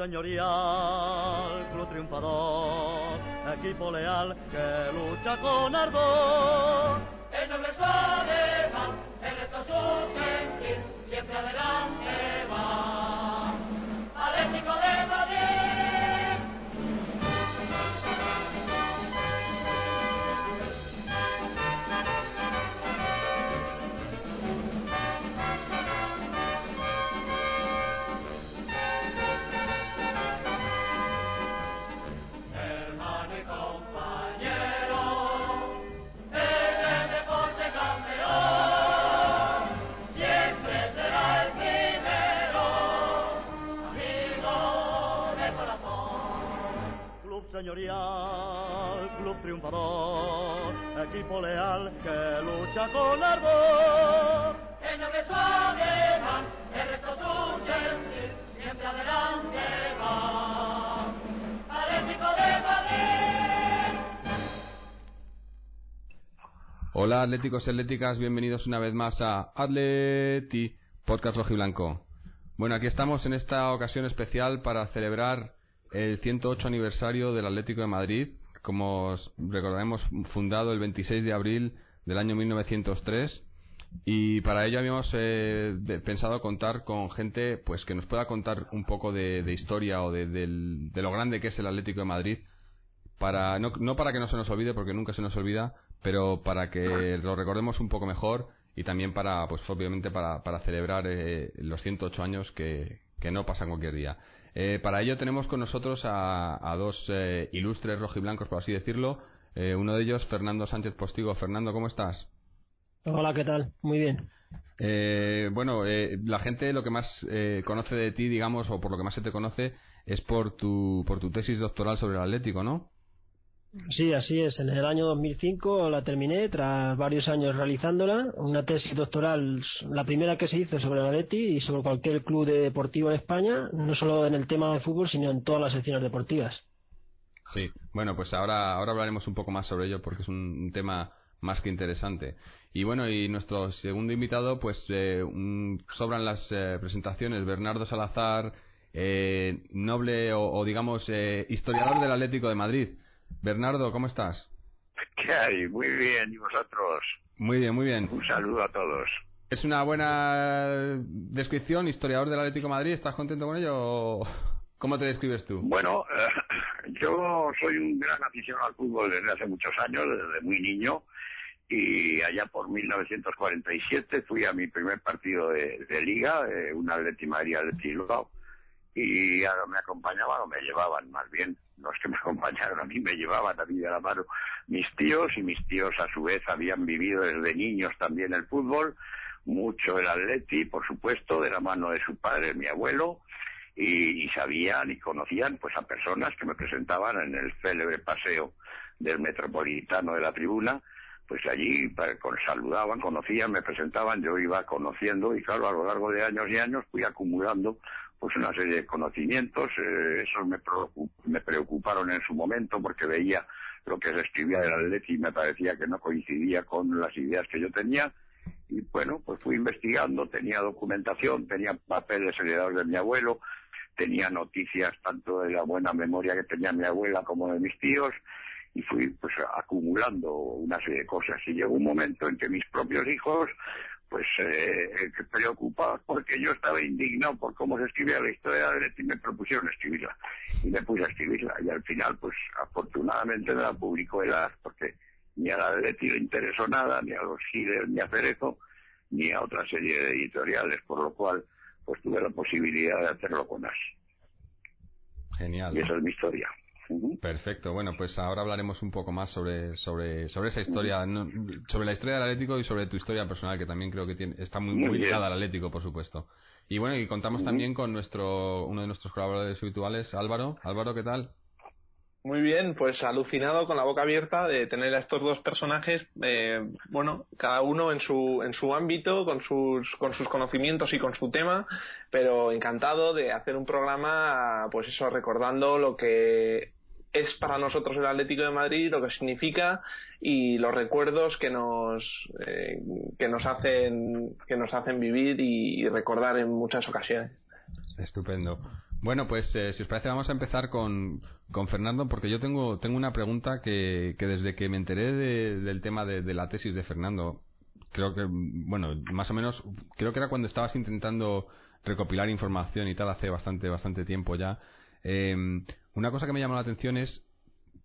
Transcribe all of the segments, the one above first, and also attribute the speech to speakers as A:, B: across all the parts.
A: señorial, club triunfador, equipo leal que lucha con ardor.
B: El noble va, el resto su sentir, siempre adelante va. Atlético de Madrid.
A: Triunfador, equipo leal que lucha con ardor.
B: El noble suave va, el resto su sentir, siempre adelante va. Atlético de Madrid.
C: Hola atléticos y atléticas, bienvenidos una vez más a Atleti Podcast Rojiblanco. Bueno, aquí estamos en esta ocasión especial para celebrar el 108 aniversario del Atlético de Madrid, como os recordaremos fundado el 26 de abril del año 1903 y para ello habíamos eh, pensado contar con gente pues que nos pueda contar un poco de, historia o de, de lo grande que es el Atlético de Madrid para no, no para que no se nos olvide porque nunca se nos olvida pero para que lo recordemos un poco mejor y también para pues obviamente para, para celebrar eh, los 108 años que, que no pasan cualquier día Eh, para ello tenemos con nosotros a, a dos eh, ilustres rojiblancos por así decirlo Eh, uno de ellos Fernando Sánchez Postigo Fernando cómo estás
D: Hola, ¿qué tal? Muy bien.
C: eh, bueno, eh, la gente lo que más eh, conoce de ti, digamos, o por lo que más se te conoce, es por tu, por tu tesis doctoral sobre el Atlético, ¿no?
D: Sí, así es. En el año 2005 la terminé tras varios años realizándola. Una tesis doctoral, la primera que se hizo sobre el Atleti y sobre cualquier club de- deportivo en España, no solo en el tema de fútbol, sino en todas las secciones deportivas.
C: Sí. Bueno, pues ahora, ahora hablaremos un poco más sobre ello porque es un, un tema más que interesante. Y bueno, y nuestro segundo invitado, pues eh, un- sobran las eh, presentaciones. Bernardo Salazar, eh, noble o, o digamos eh, historiador del Atlético de Madrid. Bernardo, ¿cómo estás?
E: ¿Qué hay? Muy bien, ¿y vosotros?
C: Muy bien, muy bien.
E: Un saludo a todos.
C: ¿Es una buena descripción, historiador del Atlético de Madrid? ¿Estás contento con ello o cómo te describes tú?
E: Bueno, eh, yo soy un gran aficionado al fútbol desde hace muchos años, desde muy niño, y allá por 1947 fui a mi primer partido de, de liga, eh, un Atleti Madrid Atleti Bilbao, y a- me acompañaban o me llevaban más bien, no es que me acompañaron, a mí me llevaban a mí de la mano mis tíos y mis tíos a su vez habían vivido desde niños también el fútbol, mucho el Atleti, por supuesto, de la mano de su padre, mi abuelo, y, sabían y conocían pues a personas que me presentaban en el célebre paseo del metropolitano de la tribuna pues allí saludaban, conocían, me presentaban, yo iba conociendo y claro, a lo largo de años y años fui acumulando pues una serie de conocimientos, eh, esos me, me preocuparon en su momento porque veía lo que se escribía del Atleti y me parecía que no coincidía con las ideas que yo tenía. Y bueno, pues fui investigando, tenía documentación, tenía papeles heredados de mi abuelo, tenía noticias tanto de la buena memoria que tenía mi abuela como de mis tíos y fui pues acumulando una serie de cosas. Y llegó un momento en que mis propios hijos pues eh, preocupados porque yo estaba indignado por cómo se escribía la historia de Leti y me propusieron escribirla. Y me puse a escribirla. Y al final pues afortunadamente me la publicó el AR porque ni a la de Leti le interesó nada ni a los Giles ni a Cerezo ni a otra serie de editoriales por lo cual pues tuve la posibilidad de hacerlo con AS
C: Genial.
E: y esa es mi historia
C: Perfecto. Bueno, pues ahora hablaremos un poco más sobre sobre sobre esa historia, sobre la historia del Atlético y sobre tu historia personal, que también creo que tiene, está muy, muy, ligada al Atlético, por supuesto. Y bueno, y contamos también con nuestro uno de nuestros colaboradores habituales, Álvaro. Álvaro, ¿qué tal?
F: Muy bien, pues alucinado con la boca abierta de tener a estos dos personajes, eh, bueno, cada uno en su en su ámbito, con sus con sus conocimientos y con su tema, pero encantado de hacer un programa, pues eso, recordando lo que es para nosotros el Atlético de Madrid, lo que significa y los recuerdos que nos eh, que nos hacen que nos hacen vivir y, recordar en muchas ocasiones.
C: Estupendo. Bueno, pues eh, si os parece vamos a empezar con, con Fernando porque yo tengo tengo una pregunta que, que desde que me enteré del tema de, la tesis de Fernando creo que bueno más o menos creo que era cuando estabas intentando recopilar información y tal hace bastante bastante tiempo ya eh, una cosa que me llamó la atención es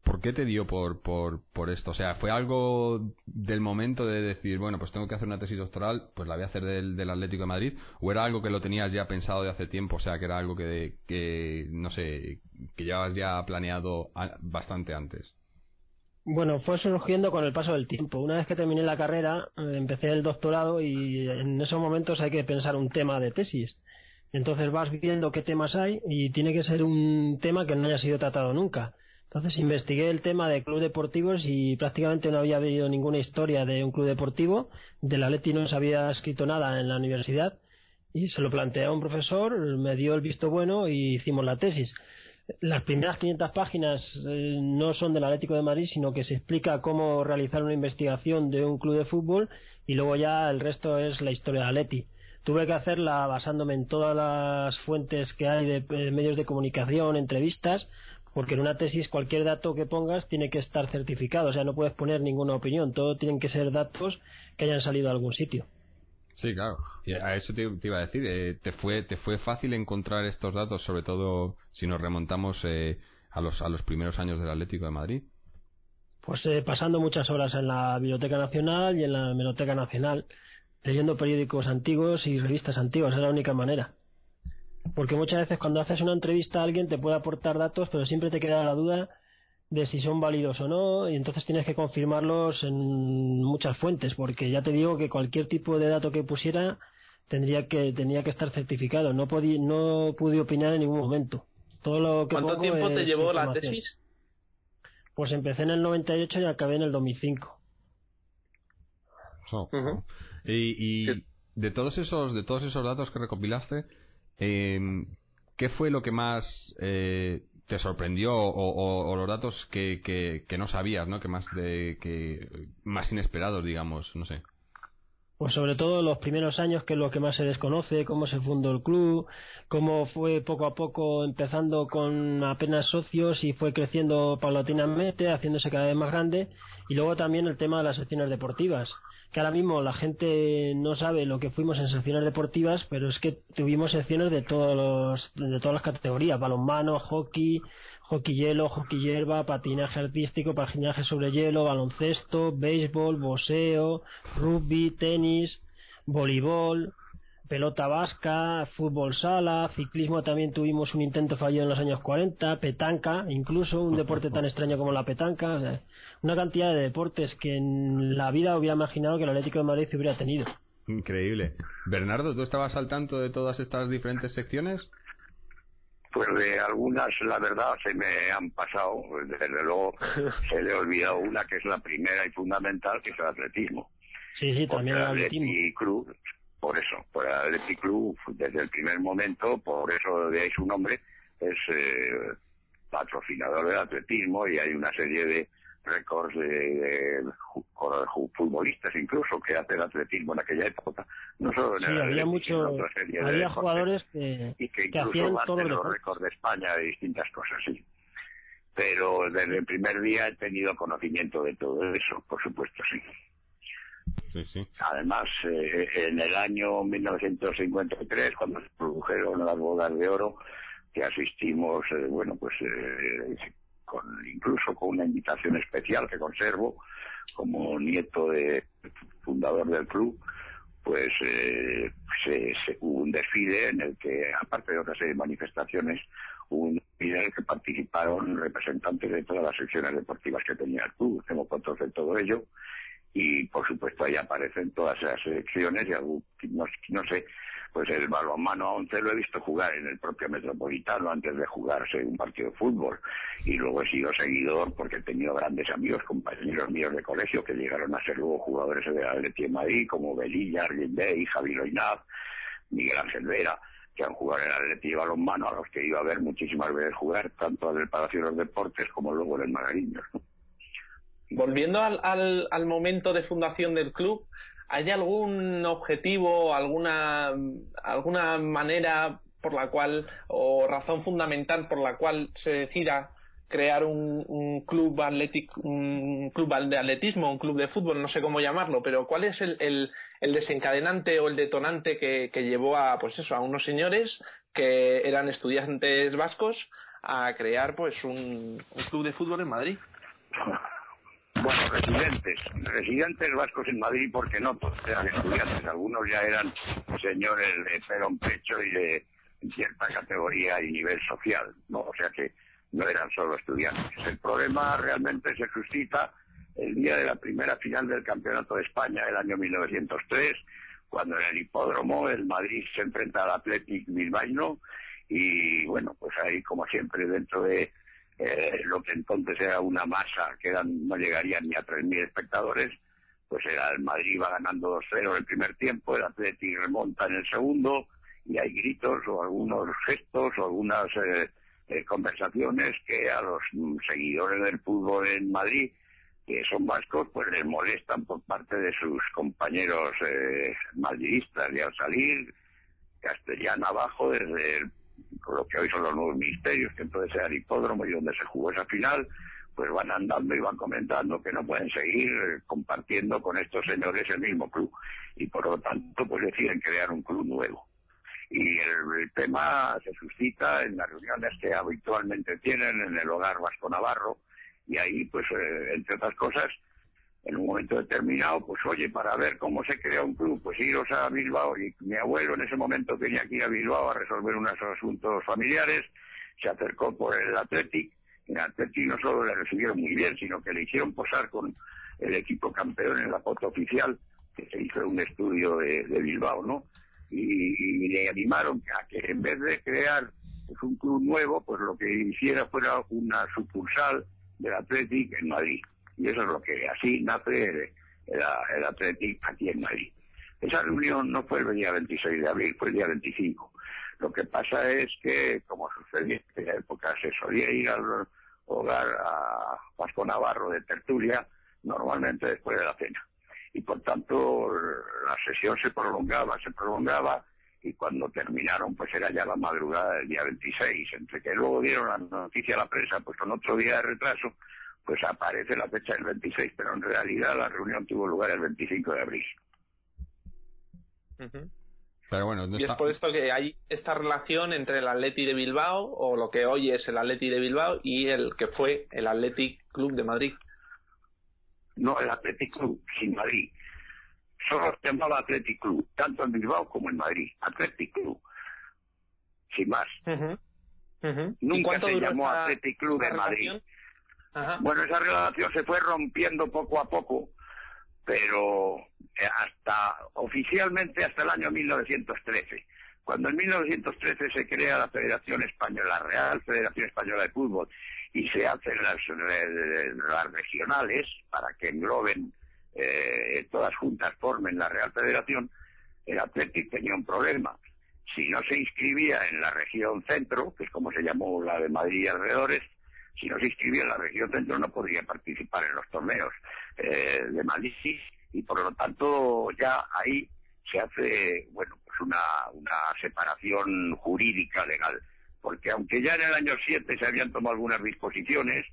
C: ¿por qué te dio por, por, por esto? O sea, ¿fue algo del momento de decir, bueno, pues tengo que hacer una tesis doctoral, pues la voy a hacer del, del Atlético de Madrid? ¿O era algo que lo tenías ya pensado de hace tiempo? O sea, que era algo que, que no sé, que llevabas ya planeado bastante antes.
D: Bueno, fue surgiendo con el paso del tiempo. Una vez que terminé la carrera, eh, empecé el doctorado y en esos momentos hay que pensar un tema de tesis. Entonces vas viendo qué temas hay y tiene que ser un tema que no haya sido tratado nunca. Entonces investigué el tema de club deportivos y prácticamente no había habido ninguna historia de un club deportivo. De la Leti no se había escrito nada en la universidad y se lo planteé a un profesor, me dio el visto bueno y hicimos la tesis. Las primeras 500 páginas eh, no son del Atlético de Madrid, sino que se explica cómo realizar una investigación de un club de fútbol y luego ya el resto es la historia de Atleti tuve que hacerla basándome en todas las fuentes que hay de, eh, medios de comunicación, entrevistas, porque en una tesis cualquier dato que pongas tiene que estar certificado, o sea, no puedes poner ninguna opinión, todo tienen que ser datos que hayan salido a algún sitio.
C: Sí, claro. Y a eso te, iba a decir. Eh, ¿te, fue, ¿Te fue fácil encontrar estos datos, sobre todo si nos remontamos eh, a, los, a los primeros años del Atlético de Madrid?
D: Pues pasando muchas horas en la Biblioteca Nacional y en la Hemeroteca Nacional leyendo periódicos antiguos y revistas antiguas, es la única manera. Porque muchas veces cuando haces una entrevista a alguien te puede aportar datos, pero siempre te queda la duda de si son válidos o no, y entonces tienes que confirmarlos en muchas fuentes, porque ya te digo que cualquier tipo de dato que pusiera tendría que tenía que estar certificado, no no pude opinar en ningún momento. Todo lo que
F: ¿Cuánto tiempo te llevó la tesis?
D: Pues empecé en el 98 y acabé en el 2005.
C: Y, de todos esos de todos esos datos que recopilaste, eh, ¿qué fue lo que más eh, te sorprendió o, los datos que, que, no sabías, ¿no? Que más de que más inesperados, digamos, no sé.
D: Pues sobre todo los primeros años, que es lo que más se desconoce, cómo se fundó el club, cómo fue poco a poco empezando con apenas socios y fue creciendo paulatinamente, haciéndose cada vez más grande, y luego también el tema de las secciones deportivas, que ahora mismo la gente no sabe lo que fuimos en secciones deportivas, pero es que tuvimos secciones de todos los, de todas las categorías, balonmano, hockey, hockey hielo, hockey hierba, patinaje artístico, patinaje sobre hielo, baloncesto, béisbol, boxeo, rugby, tenis, voleibol, pelota vasca, fútbol sala, ciclismo también tuvimos un intento fallido en los años 40, petanca, incluso un deporte tan extraño como la petanca, una cantidad de deportes que en la vida hubiera imaginado que el Atlético de Madrid hubiera tenido.
C: Increíble. Bernardo, ¿tú estabas al tanto de todas estas diferentes secciones?
E: Pues de algunas, la verdad, se me han pasado. Desde luego, se le ha olvidado una que es la primera y fundamental, que es el atletismo.
D: Sí, sí, también el atletismo.
E: Club, por eso, por el Athletic Club, desde el primer momento, por eso de ahí su nombre, es eh, patrocinador del atletismo y hay una serie de récords de, futbolistas incluso que hacen atletismo en aquella época. No solo en
D: sí, había mucho había jugadores que,
E: y que,
D: incluso hacían todos
E: los récords de España de distintas cosas sí. Pero desde el primer día he tenido conocimiento de todo eso por supuesto sí. Además, eh, en el año 1953, cuando se produjeron las bodas de oro, que asistimos, eh, bueno, pues eh, con, incluso con una invitación especial que conservo como nieto de fundador del club, pues se, hubo un desfile en el que, aparte de otra serie de manifestaciones, hubo un desfile en el que participaron representantes de todas las secciones deportivas que tenía el club. Tengo fotos de todo ello y por supuesto ahí aparecen todas esas selecciones y algún, no, no, sé, pues el balonmano a 11 lo he visto jugar en el propio Metropolitano antes de jugarse un partido de fútbol y luego he sido seguidor porque he tenido grandes amigos, compañeros míos de colegio que llegaron a ser luego jugadores de Atleti Madrid como Belilla, Day, Javi Loinaz, Miguel Ángel Vera que han jugado en el Atleti de balonmano a los que iba a ver muchísimas veces jugar tanto en el Palacio de los Deportes como luego en el Magariños.
F: volviendo al, al, al, momento de fundación del club, ¿hay algún objetivo, alguna, alguna manera por la cual, o razón fundamental por la cual se decida crear un, club de atletismo, un club de fútbol, no sé cómo llamarlo, pero ¿cuál es el, el, desencadenante o el detonante que, llevó a, pues eso, a unos señores que eran estudiantes vascos a crear, pues, un club de fútbol en Madrid?
E: residentes, residentes vascos en Madrid porque no todos eran estudiantes, algunos ya eran señores de pelo en pecho y de cierta categoría y nivel social, ¿no? O sea que no eran solo estudiantes. El problema realmente se suscita el día de la primera final del Campeonato de España del año 1903, cuando en el hipódromo el Madrid se enfrenta al Athletic Bilbao y bueno, pues ahí como siempre dentro de eh, lo que entonces era una masa que eran, no llegarían ni a 3.000 espectadores, pues era el Madrid va ganando 2-0 en el primer tiempo, el Atleti remonta en el segundo y hay gritos o algunos gestos o algunas eh, eh, conversaciones que a los seguidores del fútbol en Madrid que son vascos, pues les molestan por parte de sus compañeros eh, madridistas y al salir castellano abajo desde el lo que hoy son los nuevos ministerios, que entonces era el hipódromo y donde se jugó esa final, pues van andando y van comentando que no pueden seguir compartiendo con estos señores el mismo club. Y por lo tanto, pues deciden crear un club nuevo. Y el, tema se suscita en las reuniones que habitualmente tienen en el hogar Vasco Navarro, y ahí, pues, eh, entre otras cosas, en un momento determinado, pues oye, para ver cómo se crea un club, pues iros a Bilbao. Y mi abuelo en ese momento tenía que ir a Bilbao a resolver unos asuntos familiares, se acercó por el Athletic, en el Athletic no solo le recibieron muy bien, sino que le hicieron posar con el equipo campeón en la foto oficial, que se hizo un estudio de, Bilbao, ¿no? Y, le animaron a que en vez de crear pues, un club nuevo, pues lo que hiciera fuera una sucursal del Athletic en Madrid y eso es lo que así nace el, el, Athletic aquí en Madrid. Esa reunión no fue el día 26 de abril, fue el día 25. Lo que pasa es que, como sucedía en aquella época, se solía ir al hogar a Vasco Navarro de tertulia, normalmente después de la cena. Y por tanto, la sesión se prolongaba, se prolongaba, y cuando terminaron, pues era ya la madrugada del día 26. Entre que luego dieron la noticia a la prensa, pues con otro día de retraso, pues aparece la fecha del 26, pero en realidad la reunión tuvo lugar el 25 de abril.
C: Pero bueno,
F: y es por esto que hay esta relación entre el Atleti de Bilbao, o lo que hoy es el Atleti de Bilbao, y el que fue el Athletic Club de Madrid.
E: No, el Athletic Club, sin Madrid. Solo se llamaba Athletic Club, tanto en Bilbao como en Madrid. Athletic Club. Sin más. Nunca se llamó Athletic Club de Madrid. Bueno, esa relación se fue rompiendo poco a poco, pero eh, hasta oficialmente hasta el año 1913. Cuando en 1913 se crea la Federación Española, la Real Federación Española de Fútbol, y se hacen las, las regionales para que engloben eh, todas juntas, formen la Real Federación, el Atlético tenía un problema. Si no se inscribía en la región centro, que es como se llamó la de Madrid y alrededores, si no se inscribía en la región centro no podría participar en los torneos eh, de Madrid y por lo tanto ya ahí se hace bueno pues una, una separación jurídica legal. Porque aunque ya en el año 7 se habían tomado algunas disposiciones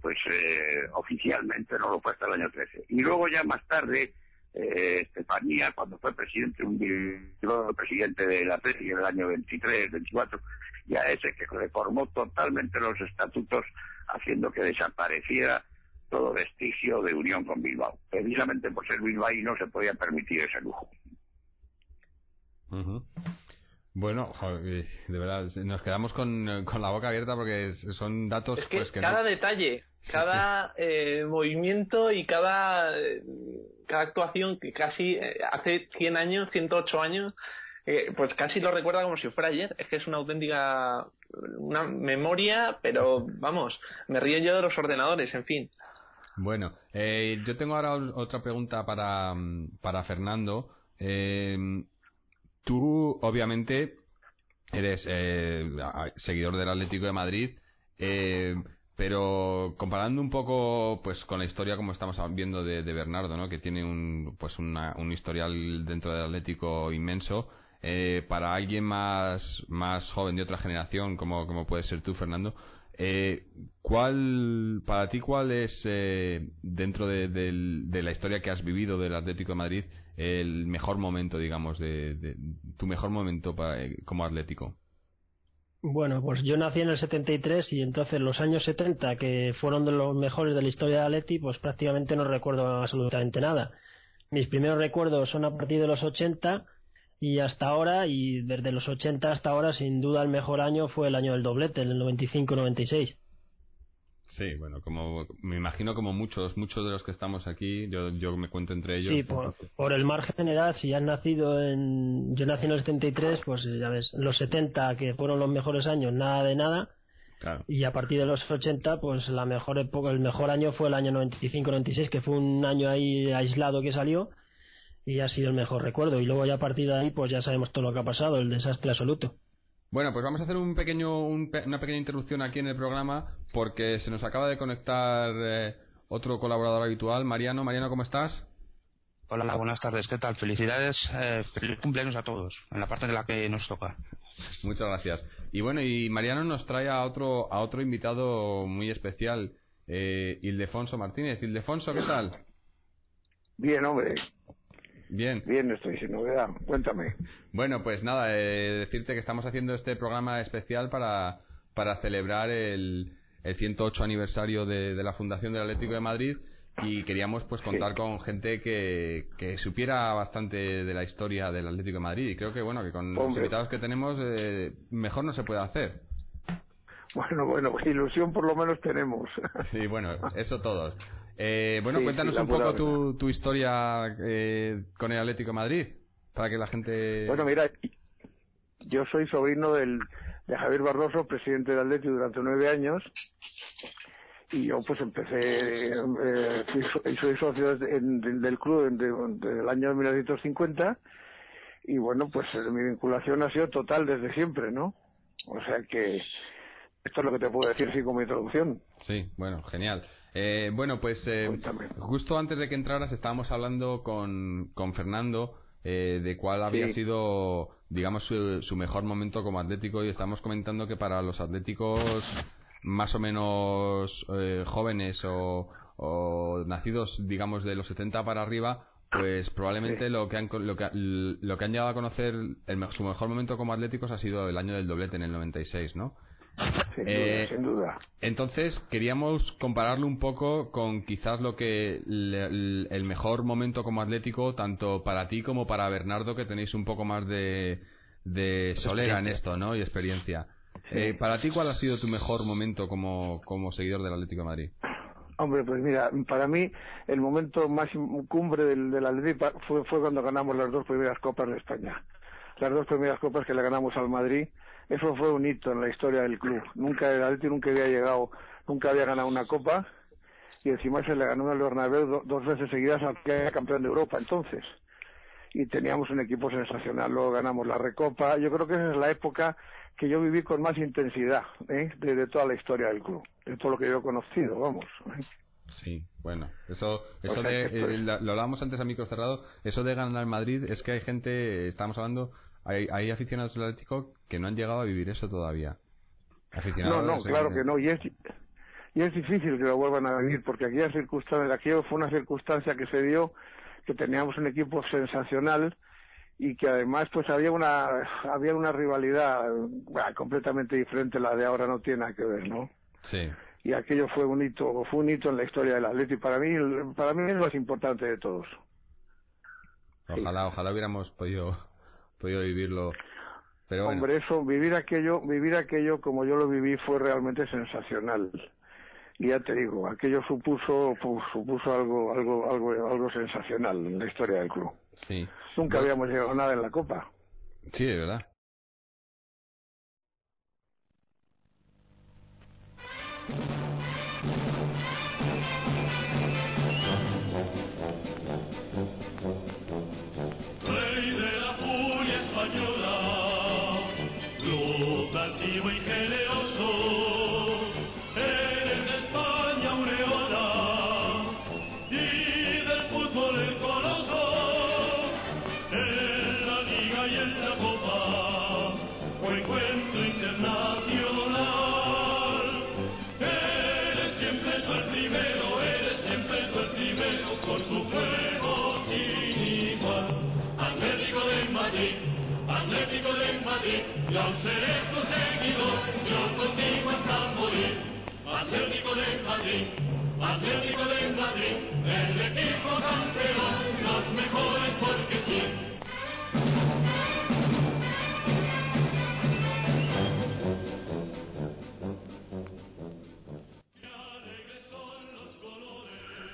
E: pues eh, oficialmente no lo fue hasta el año 13 y luego ya más tarde eh, Estefanía, cuando fue presidente, un presidente de la en el año 23, 24, y a ese que reformó totalmente los estatutos, haciendo que desapareciera todo vestigio de unión con Bilbao. Precisamente por ser Bilbao y no se podía permitir ese lujo.
C: Bueno, de verdad, nos quedamos con, la boca abierta porque son datos
F: que,
C: pues, que
F: cada detalle, cada eh, movimiento y cada, eh, cada actuación que casi eh, hace 100 años, 108 años, pues casi lo recuerda como si fuera ayer. Es que es una auténtica una memoria, pero vamos, me río yo de los ordenadores, en fin.
C: Bueno, yo tengo ahora otra pregunta para, para Fernando. Eh, Tú, obviamente, eres eh, seguidor del Atlético de Madrid, eh, pero comparando un poco pues con la historia como estamos viendo de, Bernardo, ¿no? que tiene un, pues un historial dentro del Atlético inmenso, eh, para alguien más, más joven de otra generación, como, como puede ser tú, Fernando, eh, ¿cuál, para ti, cuál es, dentro de, de, la historia que has vivido del Atlético de Madrid, el mejor momento, digamos, de, tu mejor momento para, eh, como atlético?
D: Bueno, pues yo nací en el 73 y entonces los años 70, que fueron de los mejores de la historia de Atleti, pues prácticamente no recuerdo absolutamente nada. Mis primeros recuerdos son a partir de los 80 y hasta ahora, y desde los 80 hasta ahora, sin duda el mejor año fue el año del doblete, el 95-96.
C: Sí, bueno, como me imagino como muchos, muchos de los que estamos aquí, yo, yo me cuento entre ellos.
D: Sí, por, el margen general, si has nacido en, yo nací en el 73, pues ya ves, los 70 que fueron los mejores años, nada de nada. Y a partir de los 80, pues la mejor época, el mejor año fue el año 95-96, que fue un año ahí aislado que salió y ha sido el mejor recuerdo. Y luego ya a partir de ahí, pues ya sabemos todo lo que ha pasado, el desastre absoluto.
C: Bueno, pues vamos a hacer un pequeño, una pequeña interrupción aquí en el programa porque se nos acaba de conectar eh, otro colaborador habitual, Mariano. Mariano, ¿cómo estás?
G: Hola, buenas tardes. ¿Qué tal? Felicidades, eh, feliz cumpleaños a todos, en la parte de la que nos toca.
C: Muchas gracias. Y bueno, y Mariano nos trae a otro, a otro invitado muy especial, eh, Ildefonso Martínez. Ildefonso, ¿qué tal?
E: Bien, hombre.
C: Bien.
E: Bien, estoy sin novedad. Cuéntame.
C: Bueno, pues nada, eh, decirte que estamos haciendo este programa especial para, para celebrar el, el 108 aniversario de, la Fundación del Atlético de Madrid y queríamos pues contar con gente que, que, supiera bastante de la historia del Atlético de Madrid y creo que bueno que con los invitados que tenemos eh, mejor no se puede hacer
E: bueno bueno ilusión por lo menos tenemos
C: sí bueno eso todos eh, bueno, cuéntanos un poco tu, tu historia eh, con el Atlético de Madrid, para que la gente...
E: Bueno, mira, yo soy sobrino del, de Javier Barroso, presidente del Atlético durante nueve años, y yo pues empecé, eh, soy socio del club desde el año 1950, y bueno, pues mi vinculación ha sido total desde siempre, ¿no? O sea que esto es lo que te puedo decir así como introducción.
C: Sí, bueno, genial. Eh, bueno, pues eh, justo antes de que entraras estábamos hablando con, con Fernando eh, de cuál había sido, digamos, su, mejor momento como atlético y estamos comentando que para los atléticos más o menos jóvenes o, o, nacidos, digamos, de los 70 para arriba, pues probablemente lo, que han, lo, que, lo que han llegado a conocer, el, su mejor momento como atléticos ha sido el año del doblete en el 96, ¿no?
E: Eh, sin, duda,
C: Entonces, queríamos compararlo un poco con quizás lo que el, mejor momento como atlético, tanto para ti como para Bernardo, que tenéis un poco más de, de solera en esto, ¿no? Y experiencia. Eh, para ti, ¿cuál ha sido tu mejor momento como, como seguidor del Atlético de Madrid?
E: Hombre, pues mira, para mí el momento más cumbre del, del Atlético fue, fue cuando ganamos las dos primeras copas de España. Las dos primeras copas que le ganamos al Madrid eso fue un hito en la historia del club. Nunca el Atleti nunca había llegado, nunca había ganado una copa y encima se le ganó al Bernabéu dos veces seguidas al que era campeón de Europa entonces. Y teníamos un equipo sensacional, luego ganamos la Recopa. Yo creo que esa es la época que yo viví con más intensidad ¿eh? de, toda la historia del club, de todo lo que yo he conocido, vamos.
C: Sí, bueno, eso, eso de, eh, lo hablábamos antes a micro cerrado, eso de ganar Madrid es que hay gente, estamos hablando, hay, hay aficionados del Atlético que no han llegado a vivir eso todavía.
E: no, no, claro que no. Y es, y es difícil que lo vuelvan a vivir porque aquella circunstancia, aquello fue una circunstancia que se dio
H: que teníamos un equipo sensacional y que además pues había una había una rivalidad completamente diferente. La de ahora no tiene nada que ver no
C: sí.
H: Y aquello fue un hito fue un hito en la historia del Atleti para mí para mí es lo más importante de todos.
C: Ojalá ojalá hubiéramos podido podido vivirlo pero bueno.
H: hombre eso vivir aquello vivir aquello como yo lo viví fue realmente sensacional y ya te digo aquello supuso pues, supuso algo algo algo algo sensacional en la historia del club
C: sí
H: Nunca habíamos llegado a nada en la Copa.
C: Sí, de verdad.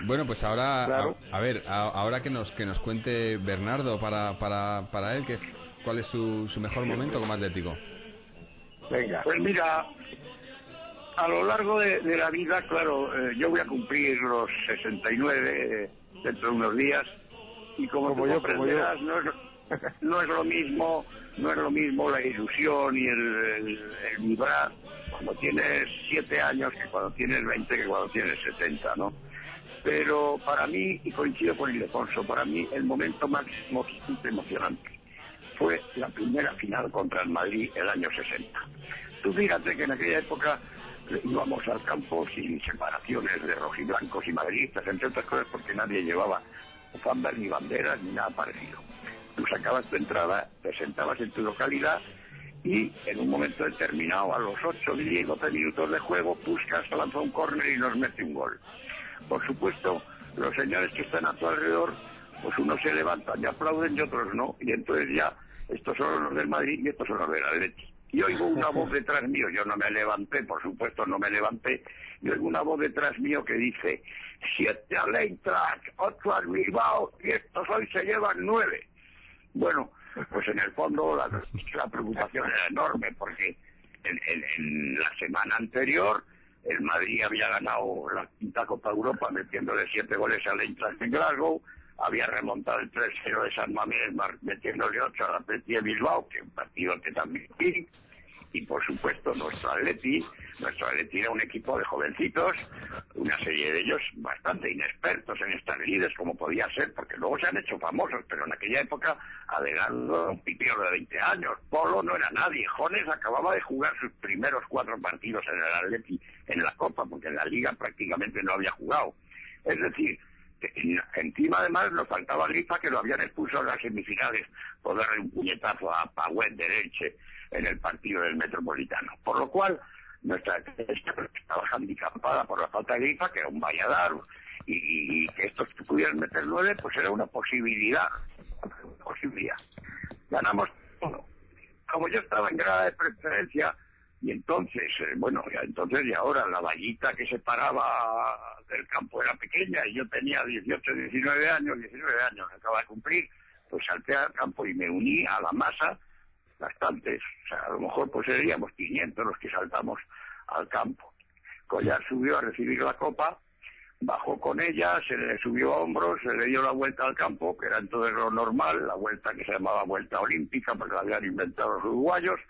C: Bueno, pues ahora,
H: Claro.
C: a, a ver, a- ahora que nos que nos cuente Bernardo para para para él que cuál es su, su mejor momento como Atlético.
H: Venga.
E: Pues mira, a lo largo de, de la vida, claro, eh, yo voy a cumplir los 69 eh, dentro de unos días y como,
H: Como
E: tú
H: yo, como yo.
E: comprenderás, no es, no es lo mismo, no es lo mismo la ilusión y el, el, el vibrar cuando tienes 7 años que cuando tienes 20 que cuando tienes 70, ¿no? Pero para mí, y coincido con Ildefonso, para mí el momento máximo emocionante fue la primera final contra el Madrid el año 60. Tú fíjate que en aquella época eh, íbamos al campo sin separaciones de rojiblancos y madridistas, entre otras cosas porque nadie llevaba bufandas ni banderas ni nada parecido. Tú sacabas tu entrada, te sentabas en tu localidad y en un momento determinado, a los 8, 10, 12 minutos de juego, Puskas lanza un córner y nos mete un gol. Por supuesto, los señores que están a tu alrededor, pues unos se levantan y aplauden y otros no. Y entonces ya, estos son los del Madrid y estos son los del Atleti. Y oigo una voz detrás mío, yo no me levanté, por supuesto no me levanté, y oigo una voz detrás mío que dice, siete al Eintracht, ocho al Bilbao, y estos hoy se llevan nueve. Bueno, pues en el fondo la, la preocupación era enorme, porque en, en- en la semana anterior el Madrid había ganado la quinta Copa Europa metiéndole siete goles al Eintracht en Glasgow, había remontado el 3-0 de San Mamés metiéndole ocho al Atleti de Bilbao, que un partido que también y por supuesto nuestro Atleti, nuestro Atleti era un equipo de jovencitos, una serie de ellos bastante inexpertos en estas lides como podía ser, porque luego se han hecho famosos, pero en aquella época Adelando era un pipío de 20 años, Polo no era nadie, Jones acababa de jugar sus primeros cuatro partidos en el Atleti en la Copa, porque en la Liga prácticamente no había jugado. Es decir, encima además nos faltaba Grifa que lo habían expulsado en las semifinales por darle un puñetazo a Pagüet de Elche en el partido del Metropolitano. Por lo cual, nuestra estrategia estaba handicapada por la falta de Grifa, que era un valladar, y, y que estos pudieran meter nueve, pues era una posibilidad. Una posibilidad. Ganamos todo. Como yo estaba en grada de preferencia, y entonces, eh, bueno, ya entonces y ahora la vallita que separaba del campo era pequeña y yo tenía 18, 19 años, 19 años, acaba de cumplir, pues salté al campo y me uní a la masa bastantes, o sea, a lo mejor pues seríamos 500 los que saltamos al campo. Collar subió a recibir la copa, bajó con ella, se le subió a hombros, se le dio la vuelta al campo, que era entonces lo normal, la vuelta que se llamaba vuelta olímpica, porque la habían inventado los uruguayos,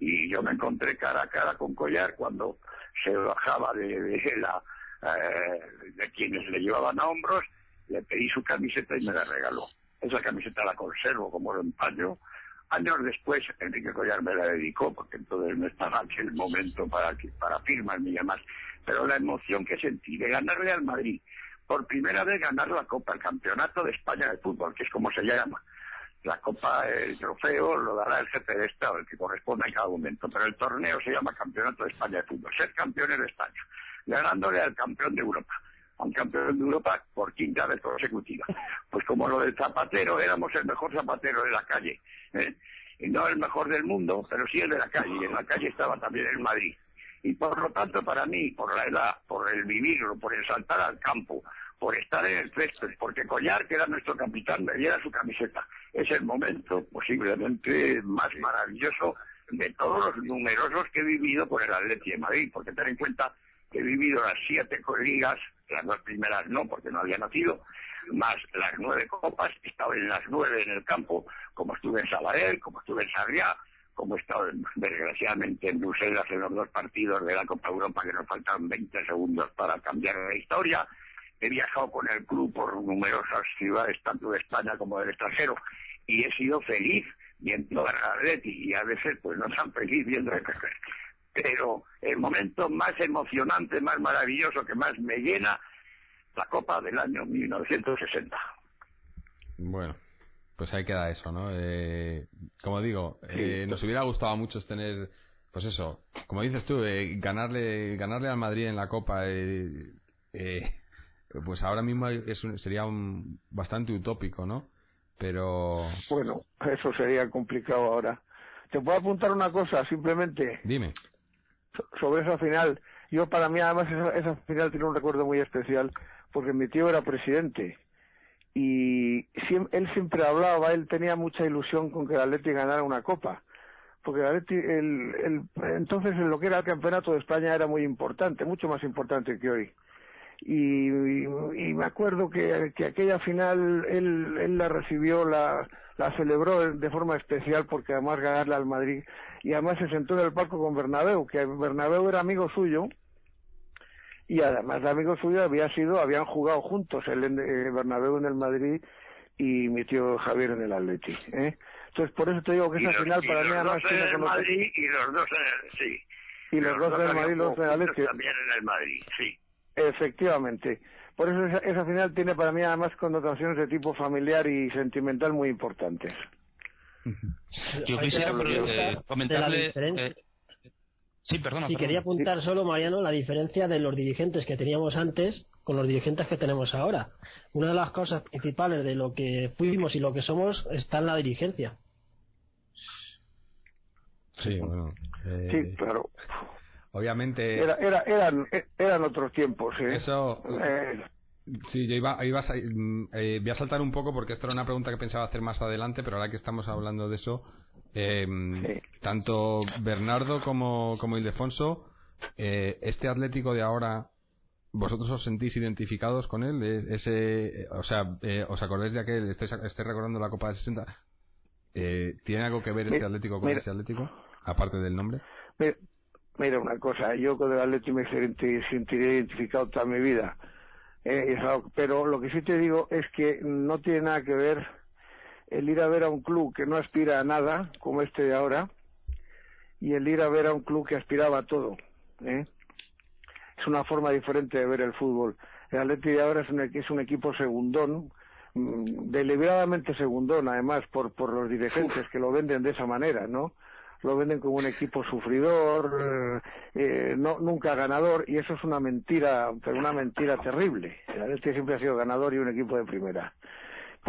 E: y yo me encontré cara a cara con Collar cuando se bajaba de, de la eh, de quienes le llevaban a hombros, le pedí su camiseta y me la regaló. Esa camiseta la conservo como lo empaño. Años después, Enrique Collar me la dedicó, porque entonces no estaba aquel momento para, que- para firmas ni demás. Pero la emoción que sentí de ganarle al Madrid por primera vez ganar la Copa, el Campeonato de España de Fútbol, que es como se llama. La Copa, el trofeo, lo dará el jefe de Estado, el que corresponda en cada momento, pero el torneo se llama Campeonato de España de Fútbol, ser campeones de España, ganándole al campeón de Europa a un campeón de Europa por quinta vez consecutiva. Pues como lo del zapatero, éramos el mejor zapatero de la calle. Y no el mejor del mundo, pero sí el de la calle. Y en la calle estaba también el Madrid. Y por lo tanto, para mí, por la edad, por el vivirlo, por el saltar al campo, por estar en el césped, porque Collar, que era nuestro capitán, me diera su camiseta. Es el momento posiblemente más maravilloso de todos los numerosos que he vivido por el Atleti de Madrid, porque ten en cuenta que he vivido las siete ligas las dos primeras no, porque no había nacido, más las nueve copas, he estado en las nueve en el campo, como estuve en Sabadell, como estuve en Sarriá, como he estado desgraciadamente en Bruselas en los dos partidos de la Copa Europa que nos faltan 20 segundos para cambiar la historia. He viajado con el club por numerosas ciudades, tanto de España como del extranjero, y he sido feliz viendo a Atleti y a veces pues no tan feliz viendo el pero el momento más emocionante, más maravilloso, que más me llena, la Copa del año 1960.
C: Bueno, pues ahí queda eso, ¿no? Eh, como digo, eh, nos hubiera gustado mucho tener, pues eso, como dices tú, eh, ganarle, ganarle al Madrid en la Copa, pues ahora mismo es sería un, bastante utópico, ¿no? Pero.
H: Bueno, eso sería complicado ahora. ¿Te puedo apuntar una cosa, simplemente?
C: Dime
H: sobre esa final. Yo para mí además esa, final tiene un recuerdo muy especial porque mi tío era presidente y él siempre hablaba, él tenía mucha ilusión con que el Atleti ganara una copa. Porque el Atleti, el, el, entonces en lo que era el campeonato de España era muy importante, mucho más importante que hoy. Y, y, me acuerdo que, que aquella final él, él la recibió, la, la celebró de forma especial porque además ganarle al Madrid y además se sentó en el palco con Bernabéu, que Bernabéu era amigo suyo y además de amigo suyo había sido, habían jugado juntos el eh, Bernabéu en el Madrid y mi tío Javier en el Atleti, ¿eh? Entonces por eso te digo que esa final para mí además
E: tiene en el Madrid y los dos en el, sí.
H: Y los, dos, en el Madrid, los en el Atleti.
E: También en el Madrid, sí.
H: Efectivamente. Por eso esa, esa final tiene para mí además connotaciones de tipo familiar y sentimental muy importantes.
G: Yo quisiera eh, comentarle... Eh, sí, perdona.
D: Sí, quería apuntar solo, Mariano, la diferencia de los dirigentes que teníamos antes con los dirigentes que tenemos ahora. Una de las cosas principales de lo que fuimos y lo que somos está en la dirigencia.
C: Sí, bueno.
H: Eh, sí, claro.
C: Obviamente.
H: Era, era, eran, eran otros tiempos, ¿eh?
C: Eso. Sí, yo iba, iba a, mm, eh, voy a saltar un poco porque esta era una pregunta que pensaba hacer más adelante, pero ahora que estamos hablando de eso, eh, tanto Bernardo como, como Ildefonso, eh, este Atlético de ahora, ¿vosotros os sentís identificados con él? E, ese, o sea, eh, ¿os acordáis de aquel, estáis, recordando la Copa de 60? Eh, ¿Tiene algo que ver este Atlético con ese Atlético, aparte del nombre?
H: Mira, una cosa, yo con el Atlético me sentiré identificado toda mi vida eh, pero lo que sí te digo es que no tiene nada que ver el ir a ver a un club que no aspira a nada, como este de ahora, y el ir a ver a un club que aspiraba a todo. ¿eh? Es una forma diferente de ver el fútbol. El Atleti de ahora es un, es un equipo segundón, mm, deliberadamente segundón, además, por, por los dirigentes que lo venden de esa manera, ¿no? lo venden como un equipo sufridor, eh, no, nunca ganador, y eso es una mentira, pero una mentira terrible. El Atleti siempre ha sido ganador y un equipo de primera.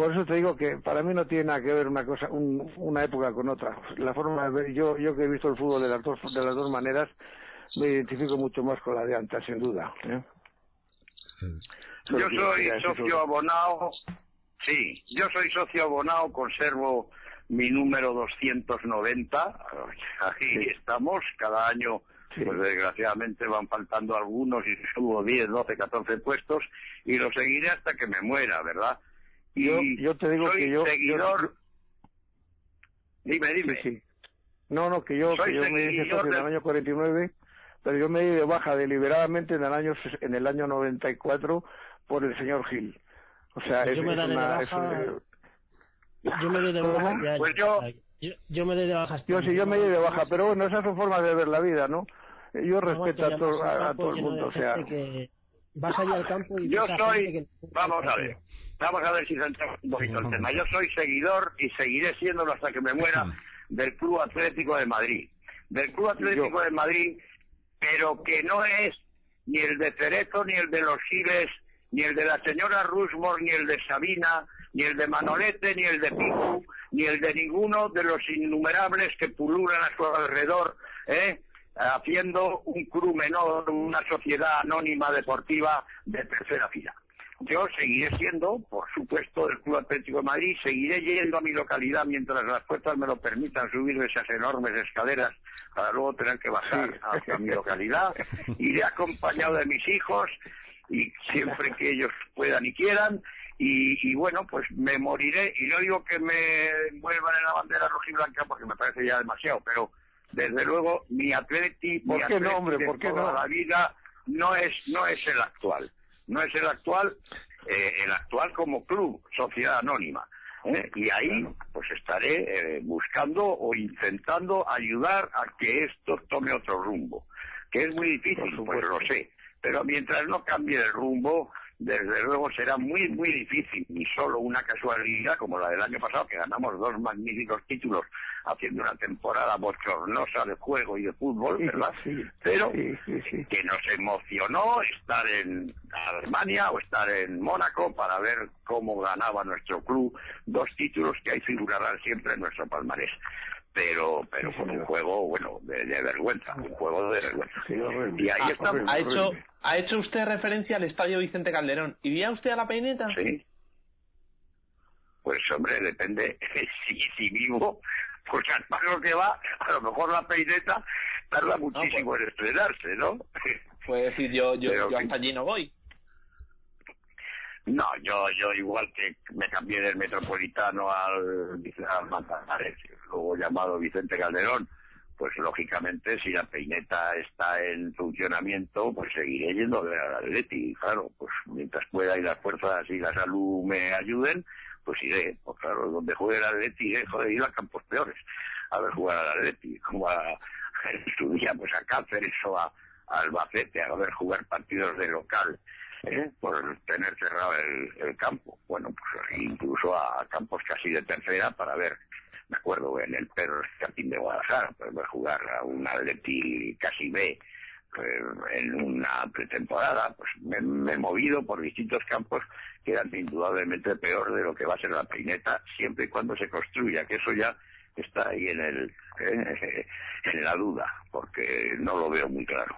H: Por eso te digo que para mí no tiene nada que ver una cosa, una época con otra. La forma de ver, yo, yo que he visto el fútbol de las dos, de las dos maneras, me identifico mucho más con la de antes, sin duda. ¿eh?
E: Yo soy socio abonado, sí, yo soy socio abonado, conservo mi número 290. Aquí estamos, cada año, pues desgraciadamente van faltando algunos y subo 10, 12, 14 puestos y lo seguiré hasta que me muera, ¿verdad?
H: Y yo, te digo que yo.
E: Seguidor... Dime, dime.
H: No, no, que yo, que yo me hice en el año 49, pero yo me di de baja deliberadamente en el año en el año 94 por el señor Gil. O sea, es, una,
D: yo me doy de baja.
E: pues yo...
D: yo... me doy de baja.
H: Yo sí, yo me doy de baja, pero bueno, esas son formas de ver la vida, ¿no? Yo respeto a, todo, a, todo el mundo, o sea.
D: Que, vas allí al campo y
E: yo soy,
D: que-
E: vamos a ver, vamos a ver si centramos un poquito el tema. Yo soy seguidor y seguiré siéndolo hasta que me muera del Club Atlético de Madrid. Del Club Atlético de Madrid, pero que no es ni el de Cerezo, ni el de los Giles, ni el de la señora Rusmore, ni el de Sabina, ni el de Manolete, ni el de Picu, ni el de ninguno de los innumerables que pululan a su alrededor, ¿eh? haciendo un club menor, una sociedad anónima deportiva de tercera fila. Yo seguiré siendo, por supuesto, del Club Atlético de Madrid, seguiré yendo a mi localidad mientras las puertas me lo permitan subir esas enormes escaleras para luego tener que bajar hacia mi localidad. Iré acompañado de mis hijos y siempre que ellos puedan y quieran. Y, y bueno, pues me moriré. Y no digo que me envuelvan en la bandera rojiblanca porque me parece ya demasiado, pero desde luego mi atleti,
H: ¿Por
E: mi
H: qué no,
E: Atleti
H: hombre?
E: de
H: ¿Por qué
E: toda
H: no?
E: la vida no es no es el actual no es el actual eh, el actual como club sociedad anónima ¿eh? y ahí pues estaré eh, buscando o intentando ayudar a que esto tome otro rumbo que es muy difícil pues lo sé. Pero mientras no cambie el rumbo desde luego será muy muy difícil ni solo una casualidad como la del año pasado que ganamos dos magníficos títulos haciendo una temporada bochornosa de juego y de fútbol verdad pero que nos emocionó estar en Alemania o estar en Mónaco para ver cómo ganaba nuestro club dos títulos que ahí figurarán siempre en nuestro palmarés. Pero pero fue un juego bueno de, de vergüenza un juego de vergüenza. Y ahí
F: Ah,
E: estamos
F: ha hecho ha hecho usted referencia al estadio Vicente Calderón. Iría usted a la peineta
E: sí. Pues hombre depende si si vivo pues al paso que va a lo mejor la peineta tarda muchísimo en estrenarse no
F: puede decir yo yo,
E: Pero
F: yo hasta allí no voy.
E: No, yo, yo igual que me cambié del Metropolitano al, al Manzanares, luego llamado Vicente Calderón, pues lógicamente si la peineta está en funcionamiento, pues seguiré yendo al Atleti, claro, pues mientras pueda y las fuerzas y la salud me ayuden, pues iré, pues claro, donde juegue el Atleti, iré, joder, ir a campos peores, a ver jugar al Atleti, como a, día, pues a Cáceres o a, Albacete, a ver jugar partidos de local, ¿eh? por tener cerrado el, el campo. Bueno, pues incluso a, campos casi de tercera para ver, me acuerdo en el Perro Escapín de Guadalajara, pues ver jugar a un Atleti casi B eh, en una pretemporada, pues me, he movido por distintos campos que eran indudablemente peor de lo que va a ser la peineta, siempre y cuando se construya, que eso ya está ahí en el eh, en la duda, porque no lo veo muy claro.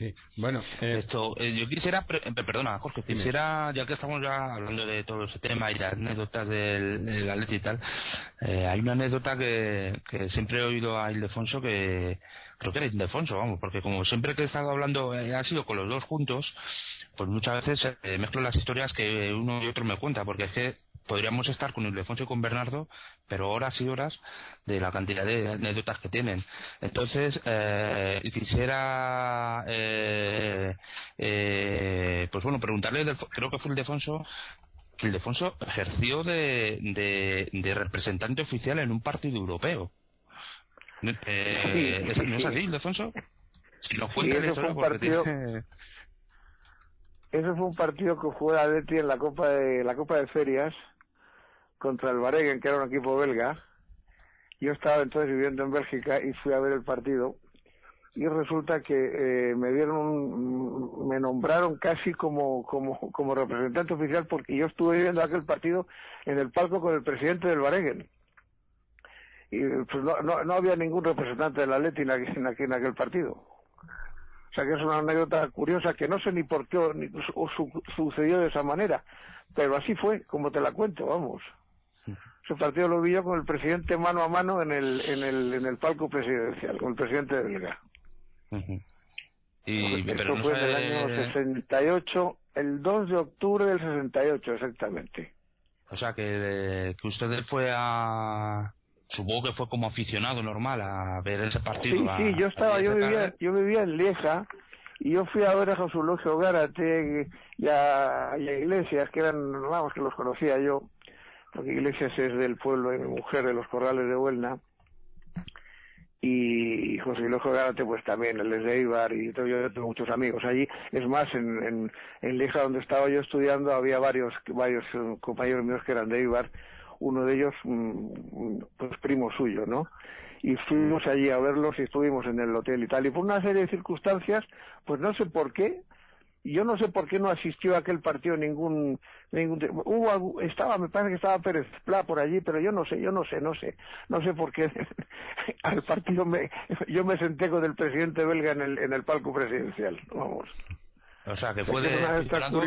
C: Sí, bueno,
G: Esto, eh, yo quisiera, pre- eh, perdona, Jorge, quisiera, ya que estamos ya hablando de todo ese tema y las anécdotas del, del Atleti y tal, eh, hay una anécdota que, que siempre he oído a Ildefonso que, creo que era Ildefonso, vamos, porque como siempre que he estado hablando eh, ha sido con los dos juntos, pues muchas veces eh, mezclo las historias que uno y otro me cuenta, porque es que podríamos estar con Ildefonso y con Bernardo, pero horas y horas de la cantidad de anécdotas que tienen. Entonces, eh, quisiera, eh, eh, pues bueno, preguntarle, creo que fue Ildefonso, que Ildefonso ejerció de, de, de representante oficial en un partido europeo. Eh,
H: Sí,
G: ¿es- ¿No es
H: sí.
G: así, Ildefonso? Si nos
H: Sí,
G: cuenta la
H: ese fue un partido-
G: tiene-
H: Ese fue un partido que jugó el Atleti en la Copa de la Copa de Ferias contra el Vareguen, que era un equipo belga. Yo estaba entonces viviendo en Bélgica y fui a ver el partido. Y resulta que eh, me dieron un, me nombraron casi como como como representante oficial porque yo estuve viendo aquel partido en el palco con el presidente del Vareguen y pues no, no, no había ningún representante del Atleti en aquel, en en aquel partido o sea que es una anécdota curiosa que no sé ni por qué ni su- su- sucedió de esa manera, pero así fue, como te la cuento, vamos. Ese partido lo vi yo con el presidente mano a mano en el, en el, en el palco presidencial, con el presidente belga.
G: Ujú. Y,
H: Esto
G: pero no
H: fue en el año 68, el 2 de octubre del 68 exactamente.
G: O sea, que, que usted fue a... Supongo que fue como aficionado normal a ver ese partido.
H: Sí, sí, yo estaba, yo vivía, yo vivía en Lieja y yo fui a ver a José Eulogio Gárate y a, y a Iglesias, que eran, vamos, que los conocía yo, porque Iglesias es del pueblo de mi mujer, de los corrales de Huelna. y José Lojo Gárate pues también, él es de Eibar y yo, yo tengo muchos amigos allí. Es más, en, en, en Lija donde estaba yo estudiando había varios, varios eh, compañeros míos que eran de Eibar, uno de ellos mm, pues primo suyo, ¿no? Y fuimos allí a verlos y estuvimos en el hotel y tal. Y por una serie de circunstancias, pues no sé por qué, yo no sé por qué no asistió a aquel partido ningún ningún hubo estaba me parece que estaba Pérez Pla por allí pero yo no sé yo no sé no sé no sé por qué al partido me yo me senté con el presidente belga en el en el palco presidencial vamos
G: o sea que fue de aficionado.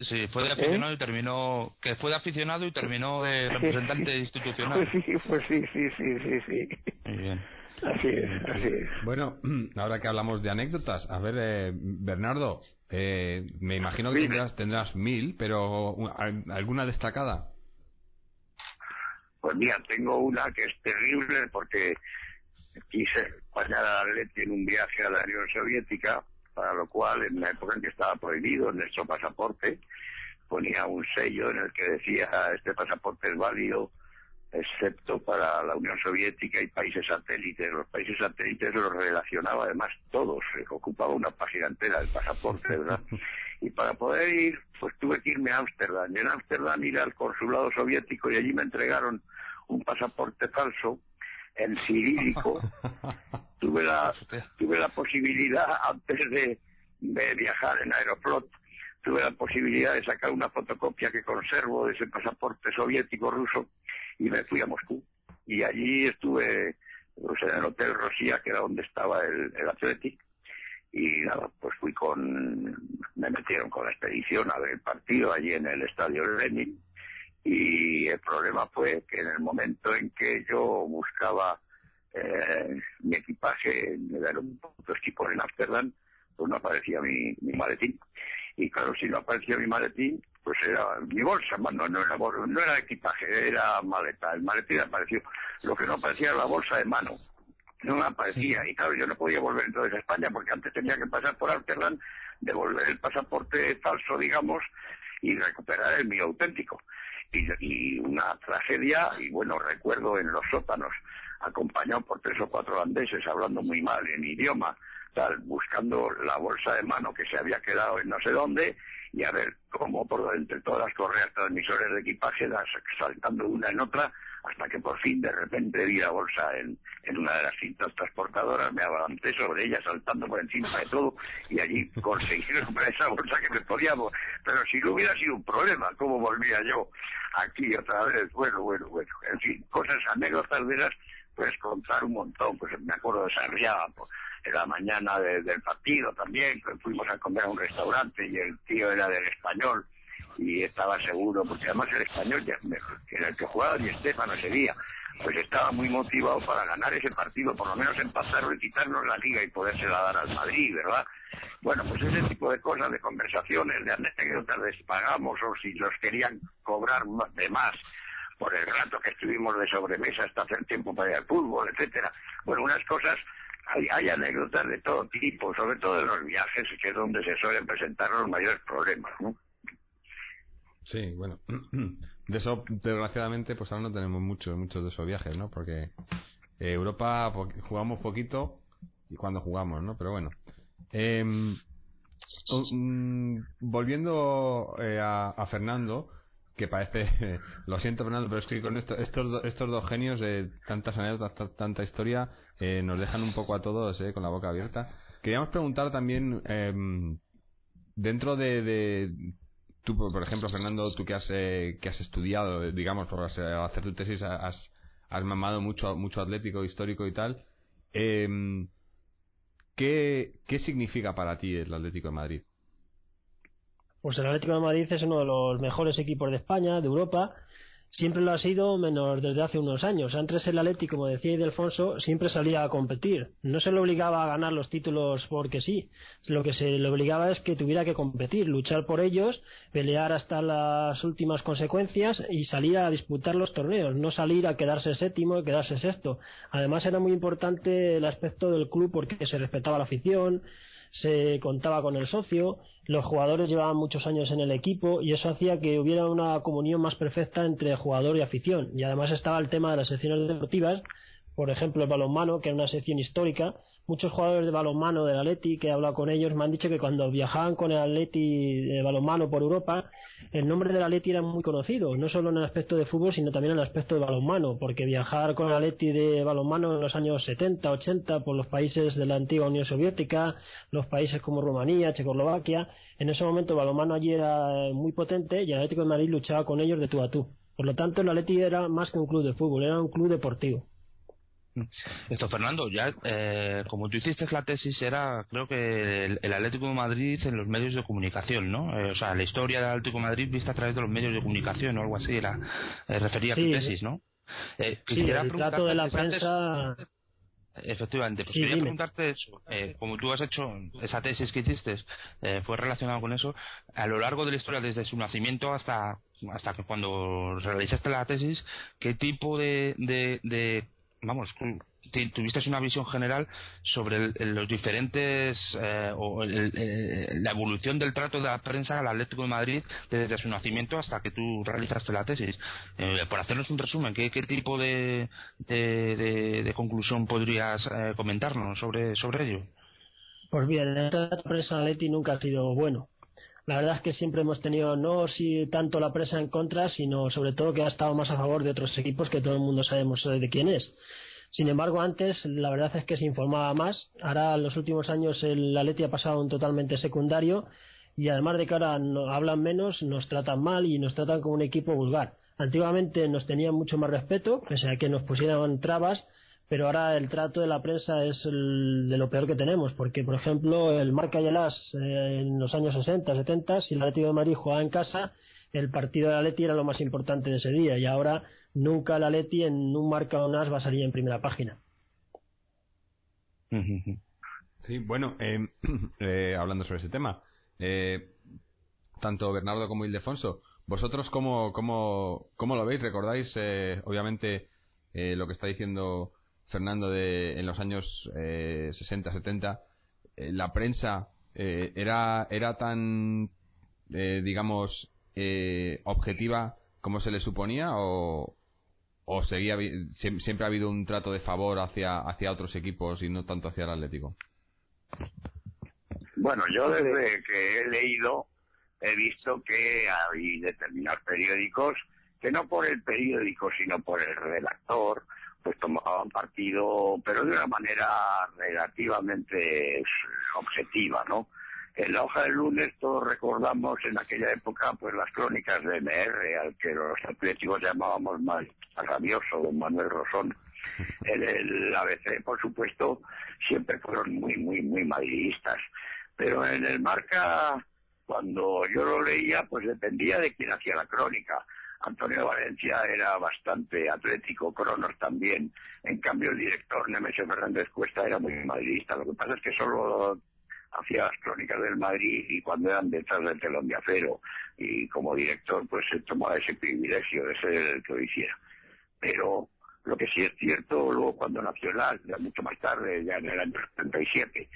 G: sí fue de ¿Eh? aficionado y terminó que fue de aficionado y terminó de representante institucional.
H: Pues sí pues sí sí sí sí sí.
G: Muy bien.
H: Así es, así es.
C: Bueno, ahora que hablamos de anécdotas, a ver, eh, Bernardo, eh, me imagino que tendrás, tendrás mil, pero ¿alguna destacada?
E: Pues mira, tengo una que es terrible porque quise acompañar a Atleti en un viaje a la Unión Soviética, para lo cual en la época en que estaba prohibido en nuestro pasaporte, ponía un sello en el que decía este pasaporte es válido excepto para la Unión Soviética y países satélites. Los países satélites los relacionaba además todos, ocupaba una página entera del pasaporte, ¿verdad? y para poder ir, pues tuve que irme a Ámsterdam. Y en Ámsterdam ir al consulado soviético y allí me entregaron un pasaporte falso en cirílico. tuve la, tuve la posibilidad, antes de, de viajar en Aeroflot, tuve la posibilidad de sacar una fotocopia que conservo de ese pasaporte soviético ruso y me fui a Moscú. Y allí estuve pues, en el Hotel Rosía, que era donde estaba el, el Athletic, y nada, pues fui con, me metieron con la expedición a ver el partido allí en el Estadio Lenin, y el problema fue que en el momento en que yo buscaba eh, mi equipaje en el aeropuerto en Amsterdam, pues no aparecía mi, mi maletín. Y claro, si no aparecía mi maletín, pues era mi bolsa, no, no, era, no era equipaje, era maleta. El maletín apareció. Lo que no aparecía era la bolsa de mano. No me aparecía. Y claro, yo no podía volver entonces a España porque antes tenía que pasar por Amsterdam, devolver el pasaporte falso, digamos, y recuperar el mío auténtico. Y, y una tragedia, y bueno, recuerdo en los sótanos, acompañado por tres o cuatro holandeses hablando muy mal en idioma, tal, buscando la bolsa de mano que se había quedado en no sé dónde, y a ver cómo por entre todas las correas transmisores de equipaje, saltando una en otra, hasta que por fin de repente vi la bolsa en, una de las cintas transportadoras, me avancé sobre ella saltando por encima de todo y allí conseguí recuperar esa bolsa que me podíamos. Pero si no hubiera sido un problema, ¿cómo volvía yo aquí otra vez? Bueno, bueno, bueno. En fin, cosas, anécdotas de esas, pues contar un montón. Pues me acuerdo de Sarriá, pues, en la mañana del partido también, que fuimos a comer a un restaurante y el tío era del español y estaba seguro, porque además el español ya, era el que jugaba y Estefano ese día, pues estaba muy motivado para ganar ese partido, por lo menos empatarlo y quitarnos la liga y podérsela dar al Madrid, ¿verdad? Bueno, pues ese tipo de cosas, de conversaciones, de anécdotas, de pagamos o si los querían cobrar de más por el rato que estuvimos de sobremesa hasta hacer tiempo para ir al fútbol, etcétera. Bueno, unas cosas hay, anécdotas de todo tipo, sobre todo de los viajes, que es donde se suelen presentar los mayores problemas, ¿no?
C: Sí, bueno, de eso desgraciadamente pues ahora no tenemos muchos muchos de esos viajes, ¿no? Porque eh, Europa jugamos poquito y cuando jugamos, ¿no? Pero bueno. Mm, volviendo eh, a, Fernando, que parece, lo siento Fernando, pero es que con esto, estos, estos dos genios de tantas anécdotas, tanta historia, eh, nos dejan un poco a todos eh, con la boca abierta. Queríamos preguntar también, em, dentro de, de, tú, por ejemplo, Fernando, tú que has, eh, que has estudiado, digamos, por hacer tu tesis, has, has mamado mucho, mucho atlético, histórico y tal. Em, ¿qué, ¿Qué significa para ti el Atlético de Madrid?
D: Pues el Atlético de Madrid es uno de los mejores equipos de España, de Europa. Siempre lo ha sido, menos desde hace unos años. Antes el Atlético, como decía Idelfonso, siempre salía a competir. No se le obligaba a ganar los títulos porque sí. Lo que se le obligaba es que tuviera que competir, luchar por ellos, pelear hasta las últimas consecuencias y salir a disputar los torneos. No salir a quedarse séptimo y quedarse sexto. Además era muy importante el aspecto del club porque se respetaba la afición, se contaba con el socio, los jugadores llevaban muchos años en el equipo y eso hacía que hubiera una comunión más perfecta entre jugador y afición. Y además estaba el tema de las secciones deportivas, por ejemplo el balonmano, que es una sección histórica, muchos jugadores de balonmano del Atleti que he hablado con ellos me han dicho que cuando viajaban con el Atleti de balonmano por Europa, el nombre del Atleti era muy conocido, no solo en el aspecto de fútbol, sino también en el aspecto de balonmano, porque viajar con el Atleti de balonmano en los años 70, 80 por los países de la antigua Unión Soviética, los países como Rumanía, Checoslovaquia, en ese momento el balonmano allí era muy potente y el Atlético de Madrid luchaba con ellos de tú a tú. Por lo tanto, el Atleti era más que un club de fútbol, era un club deportivo.
G: Esto, Fernando, ya eh, como tú hiciste la tesis, era creo que el, Atlético de Madrid en los medios de comunicación, ¿no? Eh, o sea, la historia del Atlético de Madrid vista a través de los medios de comunicación o algo así, era eh, refería a tu tesis, ¿no?
D: Eh, sí, el trato de la prensa.
G: Efectivamente, pues quería preguntarte eso. como tú has hecho esa tesis que hiciste, fue relacionado con eso, a lo largo de la historia, desde su nacimiento hasta hasta que cuando realizaste la tesis, ¿qué tipo de, de vamos, tuviste una visión general sobre los diferentes eh, o la evolución del trato de la prensa al Atlético de Madrid desde su nacimiento hasta que tú realizaste la tesis. Eh, por hacernos un resumen, ¿qué, tipo de, de, conclusión podrías eh, comentarnos sobre, ello?
D: Pues bien, el trato de prensa Atleti nunca ha sido bueno. La verdad es que siempre hemos tenido no si tanto la presa en contra, sino sobre todo que ha estado más a favor de otros equipos que todo el mundo sabemos de quién es. Sin embargo, antes la verdad es que se informaba más. Ahora, en los últimos años, el Atleti ha pasado un totalmente secundario y además de que ahora no, hablan menos, nos tratan mal y nos tratan como un equipo vulgar. Antiguamente nos tenían mucho más respeto, pese a que nos pusieran trabas, pero ahora el trato de la prensa es de lo peor que tenemos, porque por ejemplo el Marca y el As eh, en los años 60, 70, si el Atlético de Madrid jugaba en casa, el partido de Atleti era lo más importante de ese día y ahora nunca el Atleti en un Marca o un As va a salir en primera página.
C: Sí, bueno, eh, eh, hablando sobre ese tema, tanto Bernardo como Ildefonso, ¿vosotros cómo, cómo, cómo lo veis? ¿Recordáis, obviamente, lo que está diciendo Fernando, de, en los años eh, 60, 70, eh, la prensa eh, era, era tan, eh, digamos, objetiva como se le suponía o, o seguía, siempre ha habido un trato de favor hacia, hacia otros equipos y no tanto hacia el Atlético?
E: Bueno, yo desde que he leído he visto que hay determinados periódicos que no por el periódico, sino por el redactor, pues tomaban partido, pero de una manera relativamente objetiva, ¿no? En la hoja del lunes todos recordamos en aquella época pues las crónicas de MR, al que los atléticos llamábamos más rabioso, don Manuel Rosón. En el ABC, por supuesto, siempre fueron muy, muy, muy madridistas. Pero en el marca, cuando yo lo leía, pues dependía de quién hacía la crónica. Antonio Valencia era bastante atlético, Cronos también. En cambio, el director Nemesio Fernández Cuesta era muy madridista. Lo que pasa es que solo hacía las crónicas del Madrid y cuando eran detrás del telón de acero. Y como director, pues se tomaba ese privilegio de ser el que lo hiciera. Pero lo que sí es cierto, luego cuando Nacional, ya mucho más tarde, ya en el año 77,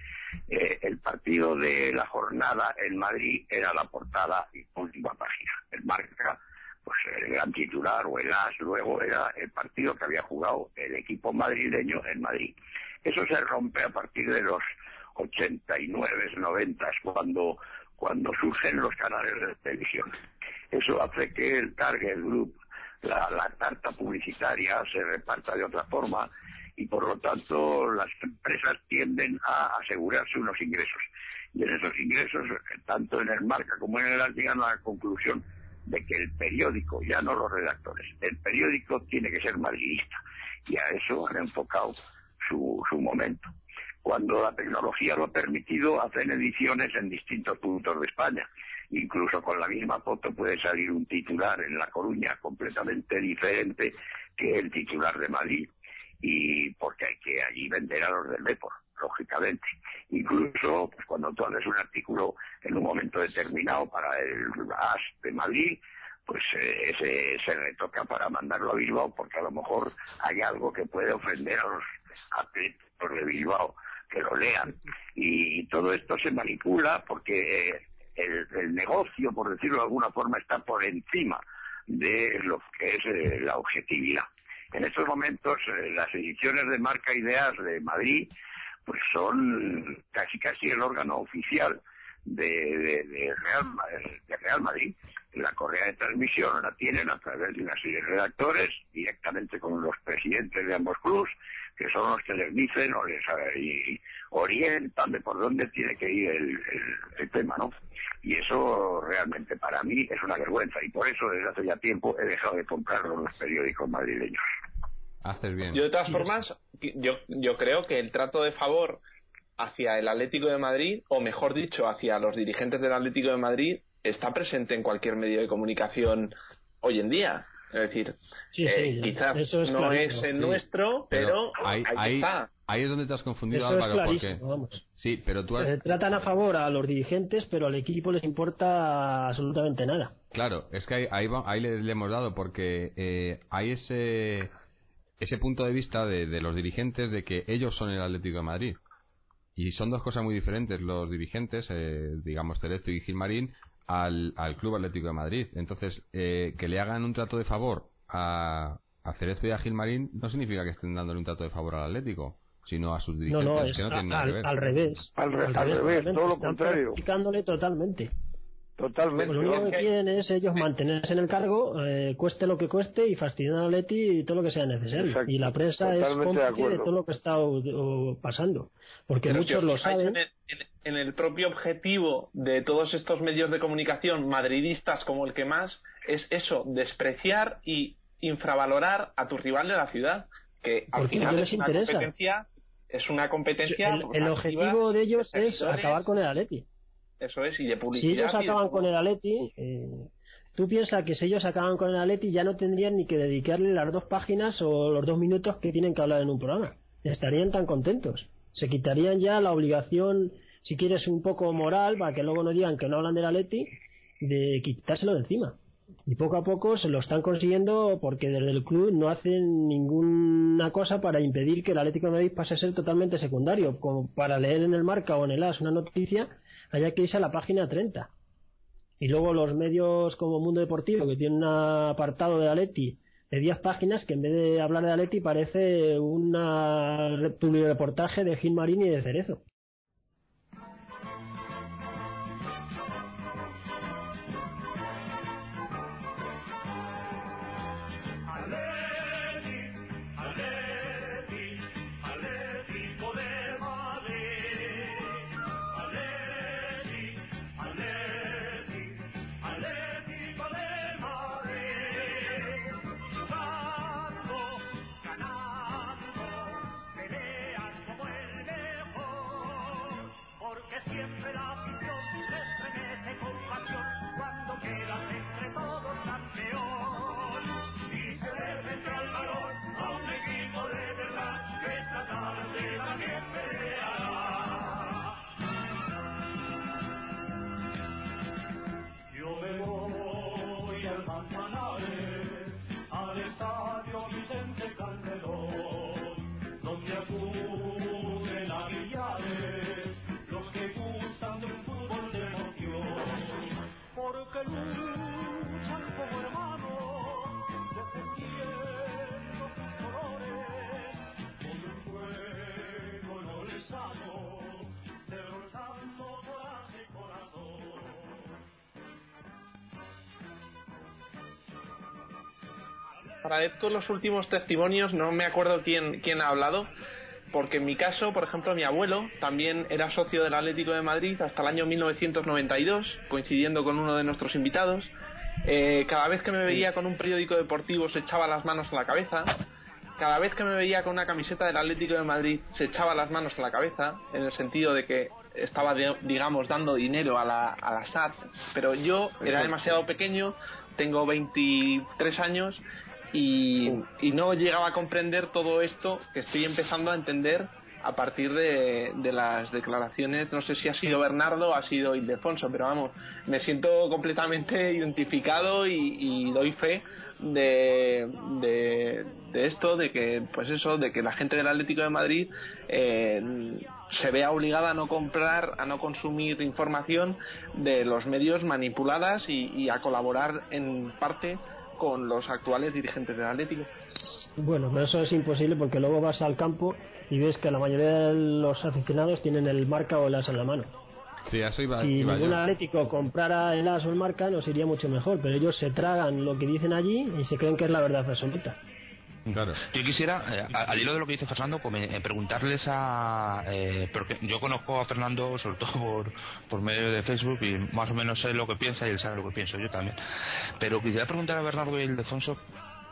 E: eh, el partido de la jornada en Madrid era la portada y última página. El marca pues el gran titular o el as luego era el partido que había jugado el equipo madrileño en Madrid. Eso se rompe a partir de los 89, 90, cuando, cuando surgen los canales de televisión. Eso hace que el target group, la, la tarta publicitaria, se reparta de otra forma y por lo tanto las empresas tienden a asegurarse unos ingresos. Y en esos ingresos, tanto en el marca como en el llegan a la conclusión de que el periódico, ya no los redactores, el periódico tiene que ser madridista y a eso han enfocado su, su momento. Cuando la tecnología lo ha permitido, hacen ediciones en distintos puntos de España. Incluso con la misma foto puede salir un titular en La Coruña completamente diferente que el titular de Madrid y porque hay que allí vender a los del Depor lógicamente. Incluso pues, cuando tú haces un artículo en un momento determinado para el AS de Madrid, pues eh, ese se retoca para mandarlo a Bilbao porque a lo mejor hay algo que puede ofender a los atletas de Bilbao que lo lean. Y todo esto se manipula porque eh, el, negocio, por decirlo de alguna forma, está por encima de lo que es eh, la objetividad. En estos momentos, eh, las ediciones de Marca Ideas de Madrid, pues son casi casi el órgano oficial de, Real, de Real Madrid. La correa de transmisión la tienen a través de una serie de redactores, directamente con los presidentes de ambos clubes, que son los que les dicen o les y orientan de por dónde tiene que ir el, tema, ¿no? Y eso realmente para mí es una vergüenza y por eso desde hace ya tiempo he dejado de comprar los periódicos madrileños.
C: Haces bien.
F: Yo de todas formas, yo, yo creo que el trato de favor hacia el Atlético de Madrid, o mejor dicho, hacia los dirigentes del Atlético de Madrid, está presente en cualquier medio de comunicación hoy en día. Es decir, eh, quizás no es el nuestro, pero, ahí, está.
C: Ahí es donde te has confundido, Álvaro, porque... Sí, pero tú
D: eh, tratan a favor a los dirigentes, pero al equipo les importa absolutamente nada.
C: Claro, es que ahí, ahí, le, hemos dado, porque eh, hay ese, ese punto de vista de, de los dirigentes de que ellos son el Atlético de Madrid. Y son dos cosas muy diferentes los dirigentes, eh, digamos Cerezo y Gilmarín, al, al Club Atlético de Madrid. Entonces, eh, que le hagan un trato de favor a, a Cerezo y a Gilmarín no significa que estén dándole un trato de favor al Atlético, sino a sus dirigentes,
D: no,
C: no, que no tienen nada
D: al,
C: que ver.
D: Al revés.
H: Al, revés, todo lo contrario.
D: Explicándole totalmente.
H: Totalmente.
D: lo único que quieren es ellos mantenerse en el cargo, eh, cueste lo que cueste, y fastidiar a Leti y todo lo que sea necesario. y la prensa es cómplice de, todo lo que está pasando. Porque muchos lo saben.
F: En el, propio objetivo de todos estos medios de comunicación madridistas como el que más, es eso, despreciar y infravalorar a tu rival de la ciudad. Que al final
D: no les
F: es una
D: interesa.
F: competencia. Es una competencia.
D: El, objetivo de ellos es acabar con el Atleti.
F: Eso es, y de publicidad.
D: Si ellos acaban con el Atleti, eh, tú piensas que si ellos acaban con el Atleti ya no tendrían ni que dedicarle las dos páginas o los dos minutos que tienen que hablar en un programa. Estarían tan contentos. Se quitarían ya la obligación, si quieres, un poco moral, para que luego no digan que no hablan del Atleti, de quitárselo de encima. Y poco a poco se lo están consiguiendo porque desde el club no hacen ninguna cosa para impedir que el Atlético de Madrid pase a ser totalmente secundario, como para leer en el marca o en el AS una noticia haya que irse a la página 30. Y luego los medios como Mundo Deportivo, que tiene un apartado de Aleti de 10 páginas, que en vez de hablar de Aleti parece un reportaje de Gil Marín y de Cerezo.
F: Agradezco los últimos testimonios, no me acuerdo quién, quién ha hablado, porque en mi caso, por ejemplo, mi abuelo también era socio del Atlético de Madrid hasta el año 1992, coincidiendo con uno de nuestros invitados. Eh, cada vez que me veía con un periódico deportivo se echaba las manos a la cabeza. Cada vez que me veía con una camiseta del Atlético de Madrid se echaba las manos a la cabeza, en el sentido de que estaba, digamos, dando dinero a la, a la SAT. Pero yo era demasiado pequeño, tengo 23 años y, y, no llegaba a comprender todo esto que estoy empezando a entender a partir de, de, las declaraciones, no sé si ha sido Bernardo o ha sido Ildefonso, pero vamos, me siento completamente identificado y, doy fe de, de, esto, de que, pues eso, de que la gente del Atlético de Madrid eh, se vea obligada a no comprar, a no consumir información de los medios manipuladas y, y a colaborar en parte con los actuales dirigentes del Atlético.
D: Bueno, pero eso es imposible porque luego vas al campo y ves que la mayoría de los aficionados tienen el marca o el as en la mano.
C: Sí, eso iba,
D: si
C: iba
D: ningún
C: yo.
D: atlético comprara el as o el marca nos iría mucho mejor, pero ellos se tragan lo que dicen allí y se creen que es la verdad absoluta.
C: Claro.
G: Yo quisiera, eh, al hilo de lo que dice Fernando, pues, eh, preguntarles a. eh, porque yo conozco a Fernando, sobre todo por, por medio de Facebook, y más o menos sé lo que piensa y él sabe lo que pienso yo también. Pero quisiera preguntar a Bernardo y el Ildefonso.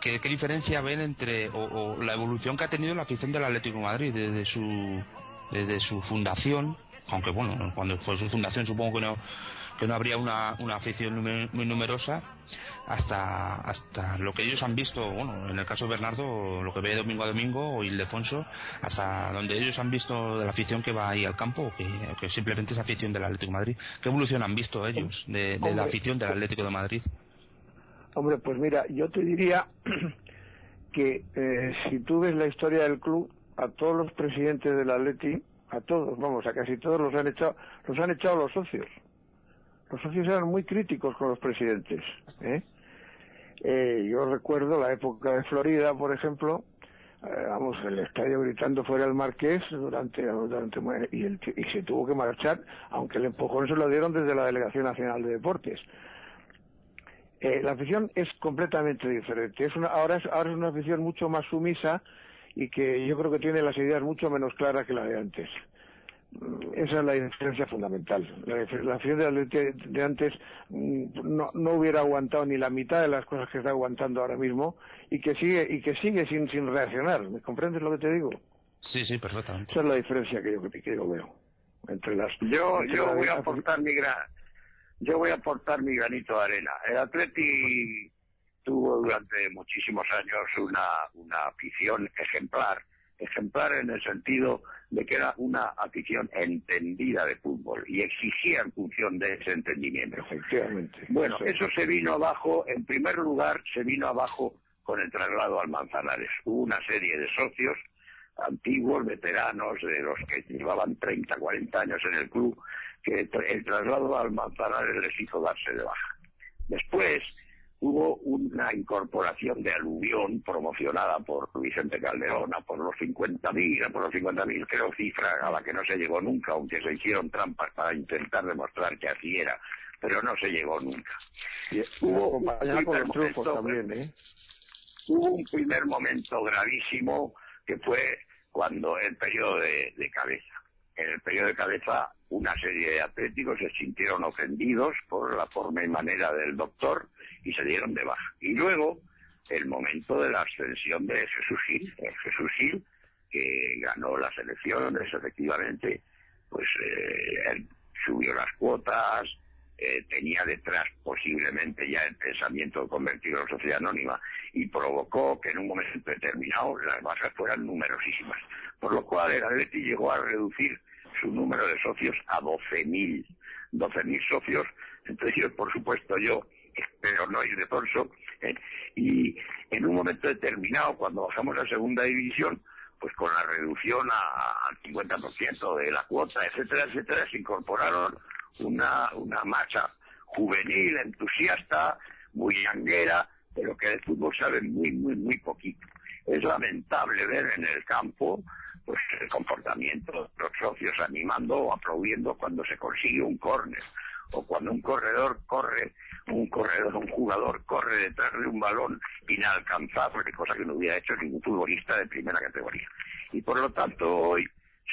G: ¿Qué, qué diferencia ven entre o, o la evolución que ha tenido la afición del Atlético Madrid desde su desde su fundación aunque bueno cuando fue su fundación supongo que no que no habría una, una afición muy numerosa hasta hasta lo que ellos han visto bueno en el caso de Bernardo lo que ve domingo a domingo o Ildefonso hasta donde ellos han visto de la afición que va ahí al campo que, simplemente es afición del Atlético de Madrid ¿qué evolución han visto ellos de, de la afición del Atlético de Madrid?
H: Hombre, pues mira, yo te diría que eh, si tú ves la historia del club, a todos los presidentes del Atleti, a todos, vamos, a casi todos los han echado, los han echado los socios. Los socios eran muy críticos con los presidentes. ¿eh? Eh, yo recuerdo la época de Florida, por ejemplo, eh, vamos, el estadio gritando fuera el Marqués durante, durante y, el- y se tuvo que marchar, aunque el empujón se lo dieron desde la Delegación Nacional de Deportes. Eh, la afición es completamente diferente. Es una, ahora, es, ahora es una afición mucho más sumisa y que yo creo que tiene las ideas mucho menos claras que la de antes. Esa es la diferencia fundamental. La, la afición de, Atleti de antes mm, no, no hubiera aguantado ni la mitad de las cosas que está aguantando ahora mismo y que sigue y que sigue sin, sin reaccionar. ¿Me comprendes lo que te digo?
G: Sí, sí, perfectamente.
H: Esa es la diferencia que yo, que yo veo entre las.
E: Yo,
H: entre
E: yo
H: la-
E: voy a aportar mi gran, yo voy a aportar mi granito de arena. El Atleti tuvo durante muchísimos años una, una afición ejemplar, ejemplar en el sentido de que era una afición entendida de fútbol y exigía en función de ese entendimiento.
H: Efectivamente.
E: Bueno, eso se vino abajo, en primer lugar, se vino abajo con el traslado al Manzanares. Hubo una serie de socios antiguos, veteranos, de los que llevaban 30, 40 años en el club, que el traslado al Manzanares les hizo darse de baja. Después hubo una incorporación de aluvión promocionada por Vicente Calderón a por los 50.000, a por los 50.000, creo cifra a la que no se llegó nunca, aunque se hicieron trampas para intentar demostrar que así era, pero no se llegó nunca. Y hubo un primer momento-
H: también, ¿eh?
E: hubo un primer momento gravísimo que fue cuando el periodo de, de cabeza. En el periodo de cabeza una serie de atléticos se sintieron ofendidos por la forma y manera del doctor y se dieron de baja. Y luego el momento de la ascensión de Jesús Gil, el Jesús Gil que ganó las elecciones efectivamente, pues eh, él subió las cuotas, eh, tenía detrás posiblemente ya el pensamiento de convertirlo en sociedad anónima y provocó que en un momento determinado las bajas fueran numerosísimas. Por lo cual el Atleti llegó a reducir su número de socios a 12.000. 12.000 socios, entre ellos, por supuesto, yo, pero no Ildefonso, ¿eh? y en un momento determinado, cuando bajamos a segunda división, pues con la reducción a- al 50% de la cuota, etcétera, etcétera, se incorporaron una, una masa juvenil, entusiasta, muy yanguera, pero que de fútbol sabe muy, muy, muy poquito. Es lamentable ver en el campo pues el comportamiento de los socios animando o aplaudiendo cuando se consigue un córner o cuando un corredor corre, un corredor, un jugador corre detrás de un balón inalcanzable, cosa que no hubiera hecho ningún futbolista de primera categoría. Y por lo tanto hoy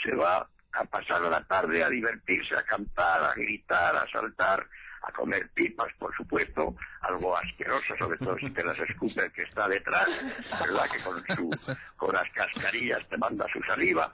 E: se va a pasar la tarde a divertirse, a cantar, a gritar, a saltar, a comer pipas, por supuesto, algo asqueroso, sobre todo si te las escupe que está detrás, ¿verdad? Que con, su, con las cascarillas te manda su saliva.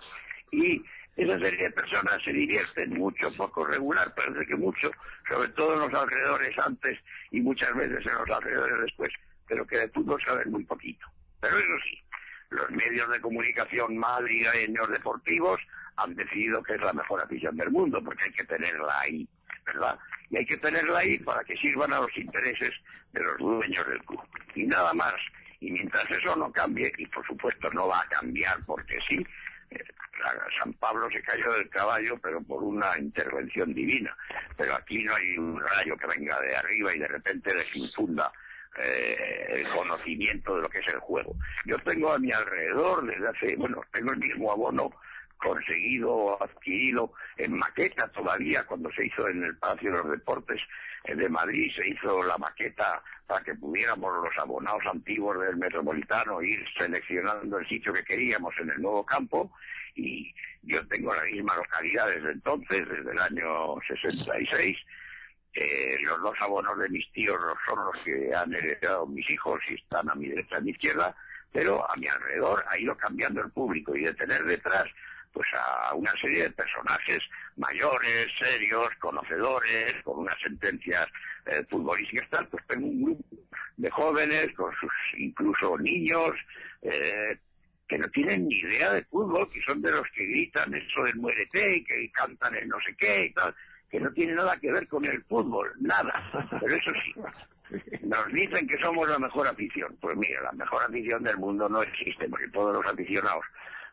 E: Y esa serie de personas se divierten mucho, poco regular, parece que mucho, sobre todo en los alrededores antes y muchas veces en los alrededores después, pero que de fútbol saben muy poquito. Pero eso sí, los medios de comunicación madrileños deportivos han decidido que es la mejor afición del mundo, porque hay que tenerla ahí, ¿verdad? Y hay que tenerla ahí para que sirvan a los intereses de los dueños del club. Y nada más. Y mientras eso no cambie, y por supuesto no va a cambiar porque sí, San Pablo se cayó del caballo, pero por una intervención divina. Pero aquí no hay un rayo que venga de arriba y de repente les infunda eh, el conocimiento de lo que es el juego. Yo tengo a mi alrededor desde hace, bueno, tengo el mismo abono conseguido, adquirido en maqueta todavía cuando se hizo en el Palacio de los Deportes de Madrid, se hizo la maqueta para que pudiéramos los abonados antiguos del Metropolitano ir seleccionando el sitio que queríamos en el nuevo campo y yo tengo la misma localidad desde entonces, desde el año 66. Eh, los dos abonos de mis tíos son los que han heredado mis hijos y están a mi derecha y a mi izquierda, pero a mi alrededor ha ido cambiando el público y de tener detrás pues a una serie de personajes mayores, serios, conocedores, con unas sentencias eh, futbolísticas tal, pues tengo un grupo de jóvenes, con sus incluso niños, eh, que no tienen ni idea de fútbol, que son de los que gritan eso del muérete y que cantan el no sé qué y tal, que no tiene nada que ver con el fútbol, nada. Pero eso sí, nos dicen que somos la mejor afición. Pues mira, la mejor afición del mundo no existe, porque todos los aficionados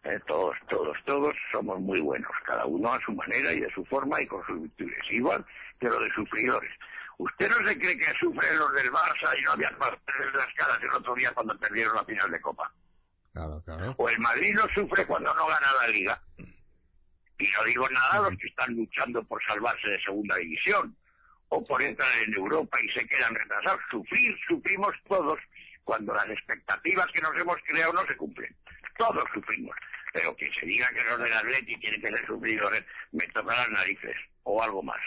E: eh, todos, todos, todos somos muy buenos, cada uno a su manera y de su forma y con sus virtudes, igual que los de sufridores. ¿Usted no se cree que sufren los del Barça y no habían más las caras el otro día cuando perdieron la final de Copa?
C: Claro, claro.
E: O el Madrid no sufre cuando no gana la Liga. Y no digo nada a los que están luchando por salvarse de segunda división o por entrar en Europa y se quedan retrasados. Sufrir, sufrimos todos cuando las expectativas que nos hemos creado no se cumplen. Todos sufrimos pero que se diga que los del Atleti tienen que ser sufridores, me toca las narices, o algo más.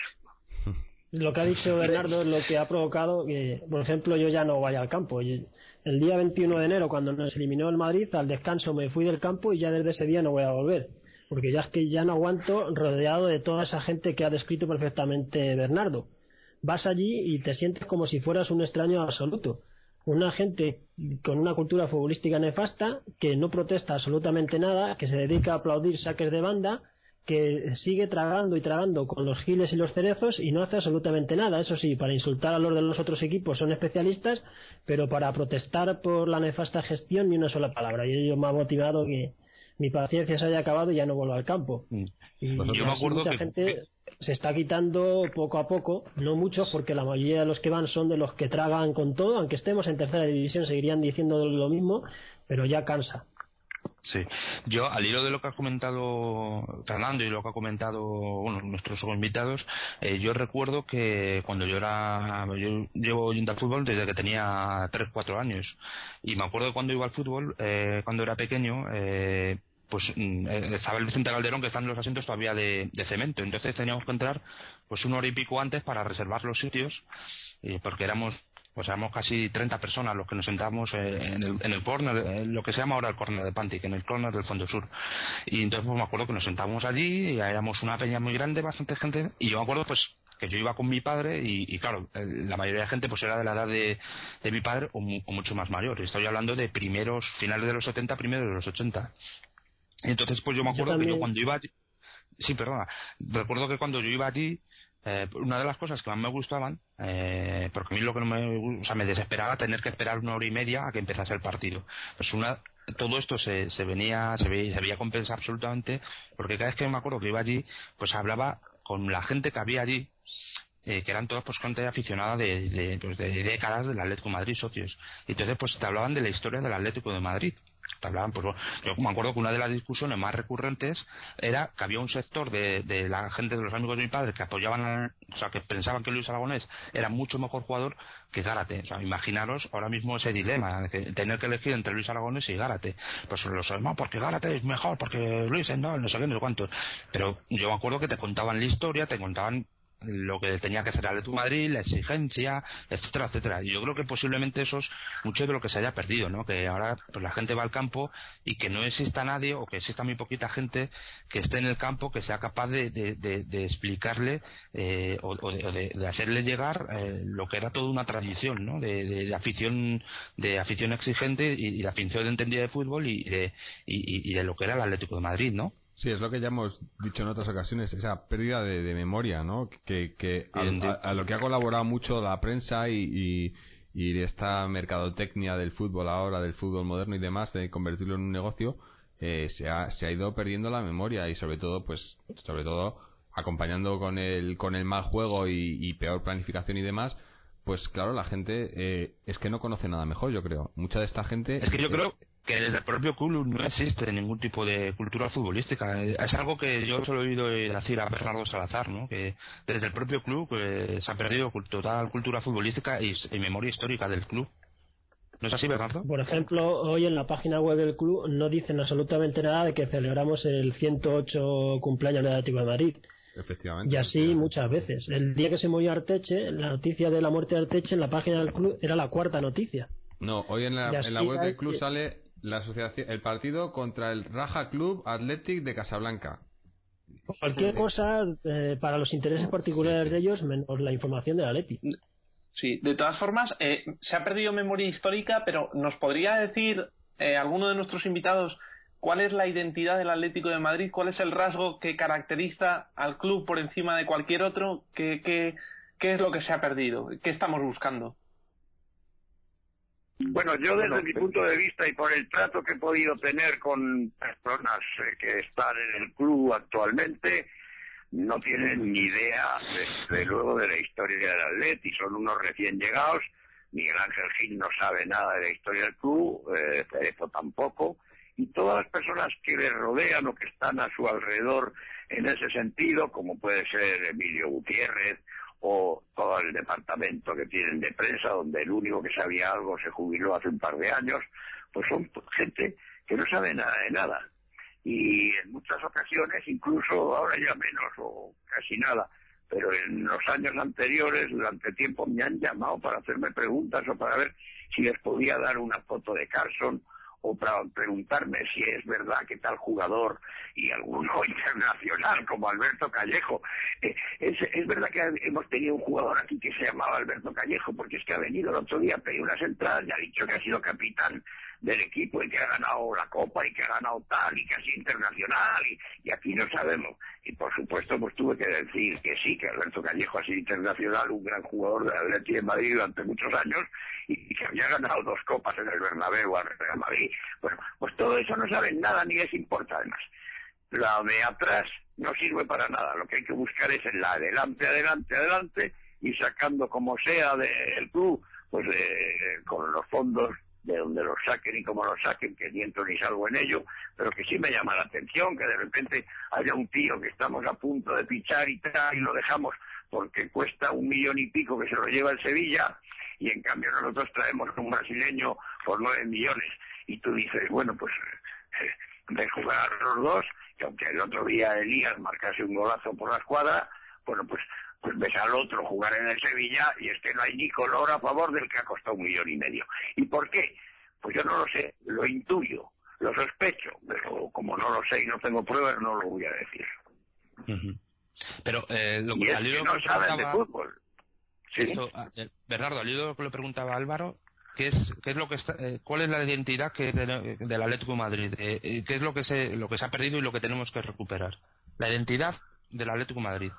D: Lo que ha dicho Bernardo es lo que ha provocado que, por ejemplo, yo ya no vaya al campo. El día 21 de enero, cuando nos eliminó el Madrid, al descanso me fui del campo y ya desde ese día no voy a volver. Porque ya es que ya no aguanto rodeado de toda esa gente que ha descrito perfectamente Bernardo. Vas allí y te sientes como si fueras un extraño absoluto una gente con una cultura futbolística nefasta que no protesta absolutamente nada, que se dedica a aplaudir saques de banda, que sigue tragando y tragando con los giles y los cerezos y no hace absolutamente nada. Eso sí, para insultar a los de los otros equipos son especialistas, pero para protestar por la nefasta gestión ni una sola palabra. Y ello me ha motivado que mi paciencia se haya acabado y ya no vuelvo al campo. Mm. Y pues yo me acuerdo mucha gente se está quitando poco a poco, no mucho, porque la mayoría de los que van son de los que tragan con todo, aunque estemos en tercera división seguirían diciendo lo mismo, pero ya cansa.
G: Sí, yo al hilo de lo que ha comentado Fernando y lo que ha comentado bueno, nuestros invitados, eh, yo recuerdo que cuando yo era, yo llevo yendo al fútbol desde que tenía 3, 4 años. Y me acuerdo cuando iba al fútbol, eh, cuando era pequeño, eh, pues mm, eh, estaba el Vicente Calderón que están los asientos todavía de, cemento. Entonces teníamos que entrar pues una hora y pico antes para reservar los sitios porque éramos pues éramos casi 30 personas los que nos sentábamos eh, en el, en el corner, lo que se llama ahora el corner de Pantic, en el corner del fondo sur. Y entonces pues, me acuerdo que nos sentábamos allí y éramos una peña muy grande, bastante gente, y yo me acuerdo pues que yo iba con mi padre y, claro, la mayoría de gente pues era de la edad de, de mi padre o, mucho más mayor. Estoy hablando de primeros, finales de los 70, primeros de los 80. Entonces, pues yo me acuerdo que yo cuando iba allí, sí, perdona, recuerdo que cuando yo iba allí, eh, una de las cosas que más me gustaban, eh, porque a mí lo que no me, o sea, me desesperaba tener que esperar una hora y media a que empezase el partido. Pues una, todo esto se, se venía, se veía, se veía compensar absolutamente, porque cada vez que me acuerdo que iba allí, pues hablaba con la gente que había allí, eh, que eran todas pues gente aficionada de, de, pues, décadas del Atlético Madrid, socios. Y entonces pues te hablaban de la historia del Atlético de Madrid hablaban, pues yo me acuerdo que una de las discusiones más recurrentes era que había un sector de, de la gente de los amigos de mi padre que apoyaban, o sea, que pensaban que Luis Aragonés era mucho mejor jugador que Gárate. O sea, imaginaros ahora mismo ese dilema, de tener que elegir entre Luis Aragonés y Gárate. Pues lo sabemos, porque Gárate es mejor, porque Luis no, no sé qué, no sé cuánto. Pero yo me acuerdo que te contaban la historia, te contaban lo que tenía que hacer tu Madrid, la exigencia, etcétera, etcétera. Y yo creo que posiblemente eso es mucho de lo que se haya perdido, ¿no? Que ahora pues la gente va al campo y que no exista nadie o que exista muy poquita gente que esté en el campo que sea capaz de, de, explicarle eh, o, de, hacerle llegar eh, lo que era toda una tradición, ¿no? De, afición de afición exigente y, de afición entendida de fútbol y de, y, y de lo que era el Atlético de Madrid, ¿no?
C: Sí, es lo que ya hemos dicho en otras ocasiones, esa pérdida de, memoria, ¿no? Que, que a, lo que ha colaborado mucho la prensa y, y, esta mercadotecnia del fútbol ahora, del fútbol moderno y demás, de convertirlo en un negocio, eh, se, ha, se ha ido perdiendo la memoria y sobre todo, pues, sobre todo acompañando con el, con el mal juego y, peor planificación y demás, pues claro, la gente eh, es que no conoce nada mejor, yo creo. Mucha de esta gente...
G: Es que yo creo que desde el propio club no existe ningún tipo de cultura futbolística. Es algo que yo solo he oído decir a Bernardo Salazar, ¿no? que desde el propio club pues, se ha perdido total cultura futbolística y, memoria histórica del club. ¿No es así, Bernardo?
D: Por ejemplo, hoy en la página web del club no dicen absolutamente nada de que celebramos el 108 cumpleaños del Atlético de Madrid.
C: Efectivamente.
D: Y así muchas veces. El día que se murió Arteche, la noticia de la muerte de Arteche en la página del club era la cuarta noticia.
C: No, hoy en la, en la web del club sale la asociación, el partido contra el Raja Club Athletic de Casablanca.
D: Cualquier cosa eh, para los intereses particulares de ellos, menos la información de la Leti.
F: Sí, de todas formas, eh, se ha perdido memoria histórica, pero ¿nos podría decir eh, alguno de nuestros invitados cuál es la identidad del Atlético de Madrid? ¿Cuál es el rasgo que caracteriza al club por encima de cualquier otro? ¿Qué, qué, qué es lo que se ha perdido? ¿Qué estamos buscando?
E: Bueno, yo desde mi punto de vista y por el trato que he podido tener con personas eh, que están en el club actualmente, no tienen ni idea, desde luego, de la historia del Atleti, son unos recién llegados. Miguel Ángel Gil no sabe nada de la historia del club, eh, Cerezo tampoco, y todas las personas que le rodean o que están a su alrededor en ese sentido, como puede ser Emilio Gutiérrez o todo el departamento que tienen de prensa, donde el único que sabía algo se jubiló hace un par de años, pues son gente que no sabe nada de nada. Y en muchas ocasiones, incluso ahora ya menos o casi nada, pero en los años anteriores, durante tiempo, me han llamado para hacerme preguntas o para ver si les podía dar una foto de Carson o para preguntarme si es verdad que tal jugador y alguno internacional como Alberto Callejo. Eh, es, verdad que hemos tenido un jugador aquí que se llamaba Alberto Callejo, porque es que ha venido el otro día a pedir unas entradas y ha dicho que ha sido capitán del equipo y que ha ganado la Copa y que ha ganado tal y que ha sido internacional y, aquí no sabemos. Y por supuesto pues tuve que decir que sí, que Alberto Callejo ha sido internacional, un gran jugador de Atlético de Madrid durante muchos años y, que había ganado dos copas en el Bernabéu al Real Madrid. Bueno, pues todo eso no saben nada ni les importa además. La de atrás no sirve para nada. Lo que hay que buscar es en la adelante, adelante, adelante y sacando como sea del club, pues con los fondos de donde lo saquen y cómo lo saquen, que ni entro ni salgo en ello, pero que sí me llama la atención que de repente haya un tío que estamos a punto de pichar y tal y lo dejamos porque cuesta un millón y pico que se lo lleva el Sevilla y en cambio nosotros traemos un brasileño por nueve millones y tú dices, bueno, pues eh, de jugar los dos, que aunque el otro día Elías marcase un golazo por la escuadra, bueno, pues pues ves al otro jugar en el Sevilla y es que no hay ni color a favor del que ha costado un millón y medio. ¿Y por qué? Pues yo no lo sé, lo intuyo, lo sospecho, pero como no lo sé y no tengo pruebas, no lo voy a decir.
G: Pero eh, lo que,
E: y no saben de fútbol.
G: Ah, eh, Bernardo, al hilo que le preguntaba Álvaro, ¿qué es, qué es lo que está, eh, ¿cuál es la identidad que del Atlético de Madrid? Eh, ¿Qué es lo que, se, lo que se ha perdido y lo que tenemos que recuperar? La identidad del Atlético de Madrid.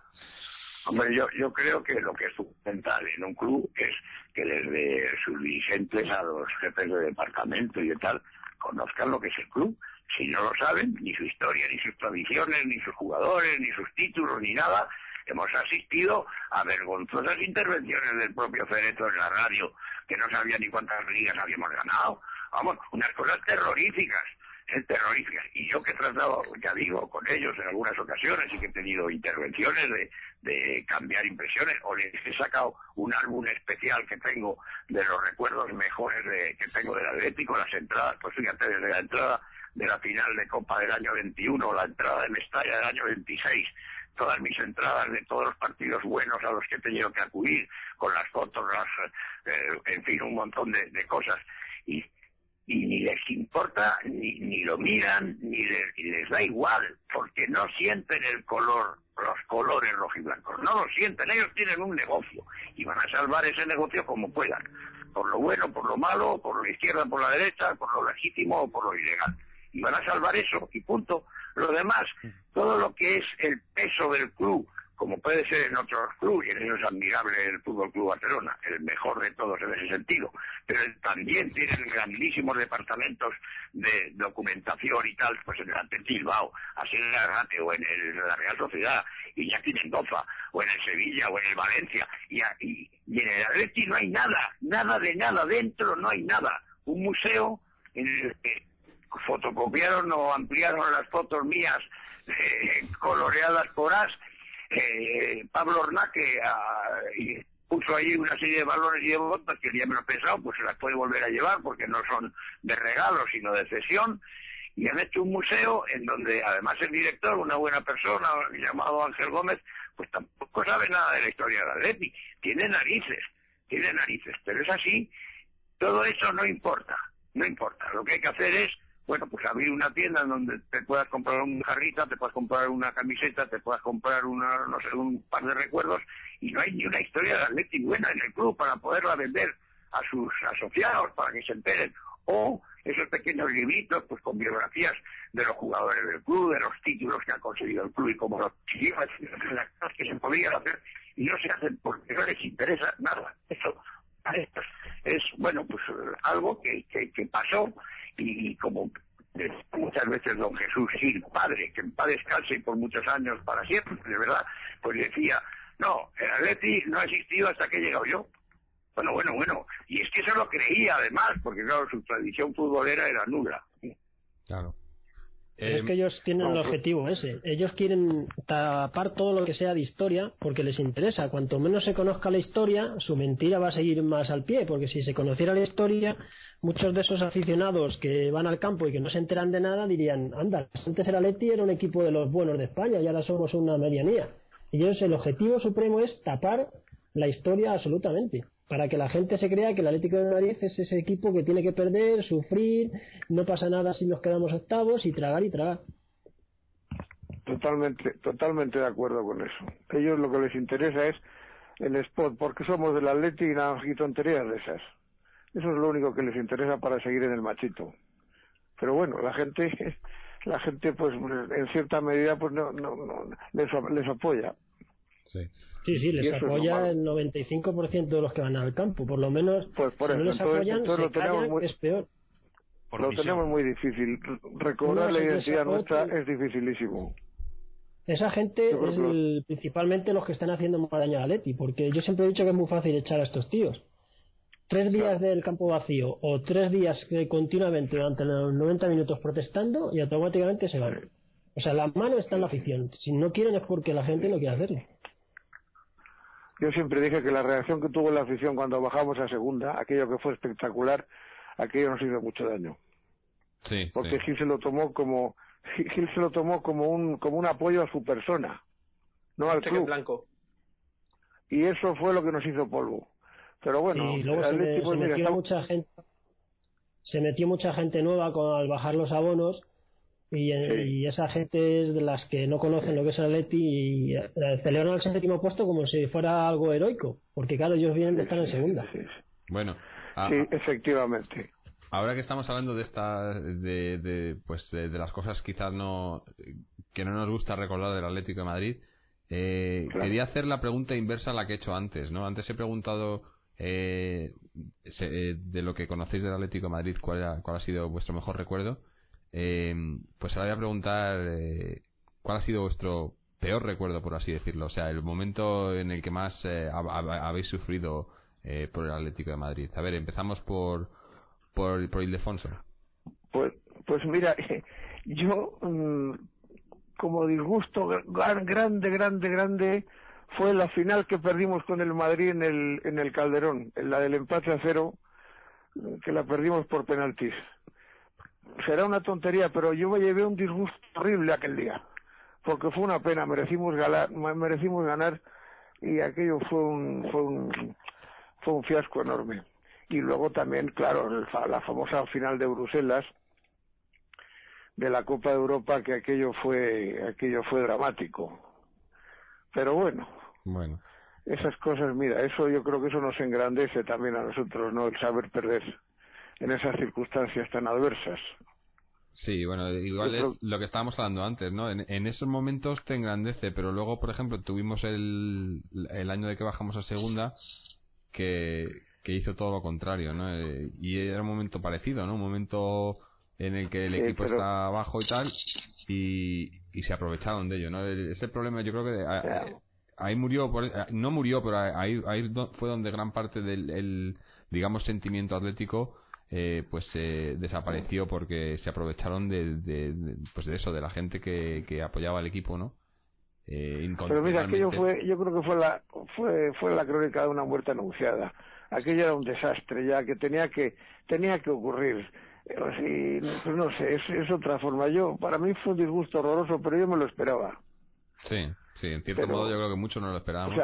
E: Hombre, yo, yo creo que lo que es fundamental en un club es que desde sus dirigentes a los jefes de departamento y de tal conozcan lo que es el club. Si no lo saben, ni su historia, ni sus tradiciones, ni sus jugadores, ni sus títulos, ni nada, hemos asistido a vergonzosas intervenciones del propio Cerezo en la radio, que no sabía ni cuántas ligas habíamos ganado. Vamos, unas cosas terroríficas terroríficas. Y yo que he tratado, ya digo, con ellos en algunas ocasiones y que he tenido intervenciones de, de cambiar impresiones, o les he sacado un álbum especial que tengo de los recuerdos mejores de, que tengo del Atlético, las entradas, pues fíjate, desde la entrada de la final de Copa del año 21, la entrada de Mestalla del año 26, todas mis entradas de todos los partidos buenos a los que he tenido que acudir, con las fotos, las, eh, en fin, un montón de, cosas. Y, y ni les importa, ni, ni lo miran, ni les, les, da igual, porque no sienten el color, los colores rojiblancos, no lo sienten, ellos tienen un negocio y van a salvar ese negocio como puedan, por lo bueno, por lo malo, por la izquierda, por la derecha, por lo legítimo o por lo ilegal. Y van a salvar eso y punto. Lo demás, todo lo que es el peso del club como puede ser en otros clubes, y en eso es admirable el Fútbol Club Barcelona, el mejor de todos en ese sentido, pero también tienen grandísimos departamentos de documentación y tal, pues en el Atlético Bilbao, así en el Arrate o en el, la Real Sociedad, y aquí en Mendoza, o en el Sevilla, o en el Valencia, y, y, y en el Atleti no hay nada, nada de nada, dentro no hay nada. Un museo en el que fotocopiaron o ampliaron las fotos mías eh, coloreadas por As eh, Pablo Ornaque ah, puso ahí una serie de balones y de botas que ya me lo he pensado, pues se las puede volver a llevar porque no son de regalo, sino de cesión. Y han hecho un museo en donde además el director, una buena persona llamado Ángel Gómez, pues tampoco sabe nada de la historia de Atleti. Tiene narices, tiene narices, pero es así. Todo eso no importa, no importa. Lo que hay que hacer es bueno, pues abrir una tienda en donde te puedas comprar un jarrita, te puedas comprar una camiseta, te puedas comprar una, no sé, un par de recuerdos y no hay ni una historia de Atleti buena en el club para poderla vender a sus asociados para que se enteren o esos pequeños libritos pues con biografías de los jugadores del club, de los títulos que ha conseguido el club y como los cosas que se podían hacer y no se hacen porque no les interesa nada. Eso es, bueno, pues algo que, que, que pasó y, como muchas veces don Jesús Gil, padre, que en paz descanse y por muchos años para siempre, de verdad, pues decía, no, el Atleti no ha existido hasta que he llegado yo. Bueno, bueno, bueno, y es que eso lo creía además, porque claro, su tradición futbolera era nula.
C: Claro.
D: Es que ellos tienen el objetivo ese. Ellos quieren tapar todo lo que sea de historia porque les interesa. Cuanto menos se conozca la historia, su mentira va a seguir más al pie. Porque si se conociera la historia, muchos de esos aficionados que van al campo y que no se enteran de nada dirían, anda, antes el Atleti era un equipo de los buenos de España y ahora somos una medianía. Y ellos, el objetivo supremo es tapar la historia absolutamente, para que la gente se crea que el Atlético de Madrid es ese equipo que tiene que perder, sufrir, no pasa nada si nos quedamos octavos y tragar y tragar.
H: Totalmente, totalmente de acuerdo con eso. Ellos lo que les interesa es el spot, porque somos del Atlético y nada tonterías de esas. Eso es lo único que les interesa para seguir en el machito. Pero bueno, la gente, la gente pues en cierta medida pues no, no, no les apoya.
D: Sí. Sí, sí, les apoya el 95% de los que van al campo, por lo menos.
H: Pues por eso,
D: no les apoyan,
H: entonces, lo tenemos muy,
D: es peor.
H: lo tenemos muy difícil. Recobrar la identidad nuestra es dificilísimo.
D: Esa gente es el, principalmente los que están haciendo más daño a Leti, porque yo siempre he dicho que es muy fácil echar a estos tíos tres días del campo vacío o tres días continuamente durante los 90 minutos protestando y automáticamente se van. O sea, la mano está en la afición. Si no quieren es porque la gente no quiere hacerlo.
H: Yo siempre dije que la reacción que tuvo la afición cuando bajamos a segunda, aquello que fue espectacular, aquello nos hizo mucho daño.
C: Sí,
H: porque Gil se lo tomó como Gil se lo tomó como un como un apoyo a su persona, no al club.
F: Blanco.
H: Y eso fue lo que nos hizo polvo. Pero bueno,
D: y luego se, me, se metió mucha gente se metió mucha gente nueva con, al bajar los abonos y, y, esa gente es de las que no conocen lo que es el Atleti y eh, celebran el séptimo puesto como si fuera algo heroico, porque claro, ellos vienen de estar en segunda.
C: Bueno,
H: sí, efectivamente.
C: Ahora que estamos hablando de esta, de, de pues de, las cosas quizás no que no nos gusta recordar del Atlético de Madrid, eh, quería hacer la pregunta inversa a la que he hecho antes, ¿no? Antes he preguntado eh, eh, de lo que conocéis del Atlético de Madrid, ¿cuál, cuál ha sido vuestro mejor recuerdo? Eh, pues ahora voy a preguntar eh, cuál ha sido vuestro peor recuerdo, por así decirlo. O sea, el momento en el que más eh, habéis sufrido eh, por el Atlético de Madrid. A ver, empezamos por, por, por Ildefonso.
H: Pues, pues mira, yo mm, como disgusto grande, grande, grande, fue la final que perdimos con el Madrid en el, en el Calderón, en la del empate a cero, que la perdimos por penaltis. Será una tontería, pero yo me llevé un disgusto horrible aquel día, porque fue una pena, merecimos ganar, merecimos ganar y aquello fue un, fue un, fue un fiasco enorme. Y luego también, claro, la famosa final de Bruselas, de la Copa de Europa, que aquello fue, aquello fue dramático. Pero bueno,
C: bueno.
H: Esas cosas, mira, eso yo creo que eso nos engrandece también a nosotros, ¿no? El saber perder en esas circunstancias tan adversas.
C: Sí, bueno, igual es lo que estábamos hablando antes, ¿no? En, esos momentos te engrandece, pero luego, por ejemplo, tuvimos el, el año de que bajamos a segunda, que, que hizo todo lo contrario, ¿no? Eh, y era un momento parecido, ¿no? Un momento en el que el equipo está abajo y tal, y, y se aprovecharon de ello, ¿no? Ese problema yo creo que ahí murió, por, no murió, pero ahí, ahí fue donde gran parte del, el, digamos, sentimiento atlético eh, pues eh, desapareció porque se aprovecharon de, de, pues de eso, de la gente que, que apoyaba al equipo, ¿no?
H: Eh, Pero mira, aquello fue, yo creo que fue la, fue, fue la crónica de una muerte anunciada. Aquello era un desastre ya que tenía que, tenía que ocurrir. Y, pues no sé, es, es, otra forma. Yo, para mí fue un disgusto horroroso, pero yo me lo esperaba.
C: Sí, sí, en cierto modo yo creo que muchos no lo esperábamos.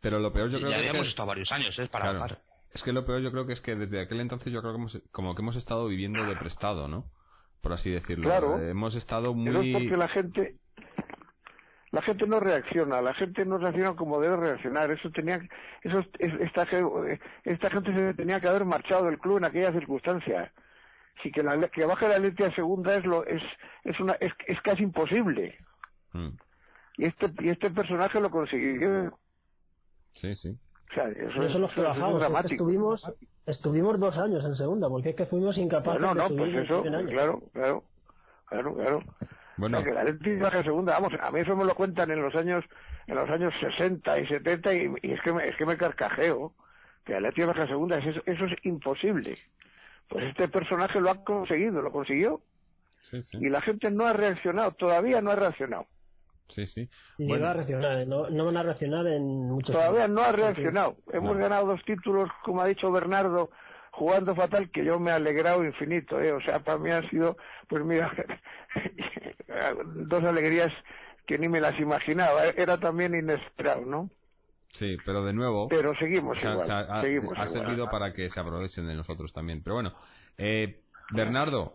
C: pero lo peor yo creo
G: ya
C: que...
G: Ya habíamos estado varios años, ¿eh? Para
C: claro. Es que lo peor yo creo que es que desde aquel entonces yo creo que hemos, como que hemos estado viviendo de prestado, ¿no? Por así decirlo.
H: Claro.
C: Hemos estado muy...
H: Pero es porque la gente... La gente no reacciona, la gente no reacciona como debe reaccionar. Eso tenía, eso, esta, esta gente se tenía que haber marchado del club en aquella circunstancia. Si que, la, que baje la leche a segunda es lo, es, es una, es, es casi imposible.
C: Mm.
H: Y este, y este personaje lo consiguió.
C: Sí, sí.
H: O sea, eso,
D: eso, lo trabajamos. Es que estuvimos, estuvimos dos años en segunda, porque es que fuimos incapaces
H: no, no,
D: de
H: pues eso, claro, claro, claro, claro. Bueno. O sea, que la Leti baja segunda, vamos, a mí eso me lo cuentan en los años, en los años 60 y 70 y, y es que me, es que me carcajeo. Que la Leti baja segunda, eso, eso es imposible. Pues este personaje lo ha conseguido, lo consiguió.
C: Sí, sí.
H: Y la gente no ha reaccionado, todavía no ha reaccionado.
C: Sí, sí.
D: Y bueno. a reaccionar, no, no, van a reaccionar en muchos
H: Todavía
D: años.
H: no ha reaccionado. Hemos
C: no.
H: ganado dos títulos, como ha dicho Bernardo, jugando fatal, que yo me he alegrado infinito. ¿eh? O sea, para mí han sido, pues mira, dos alegrías que ni me las imaginaba. Era también inesperado, ¿no?
C: Sí, pero de nuevo.
H: Pero seguimos
C: o sea,
H: igual.
C: o sea, ha,
H: seguimos
C: ha
H: igual.
C: servido para que se aprovechen de nosotros también. Pero bueno, eh, Bernardo,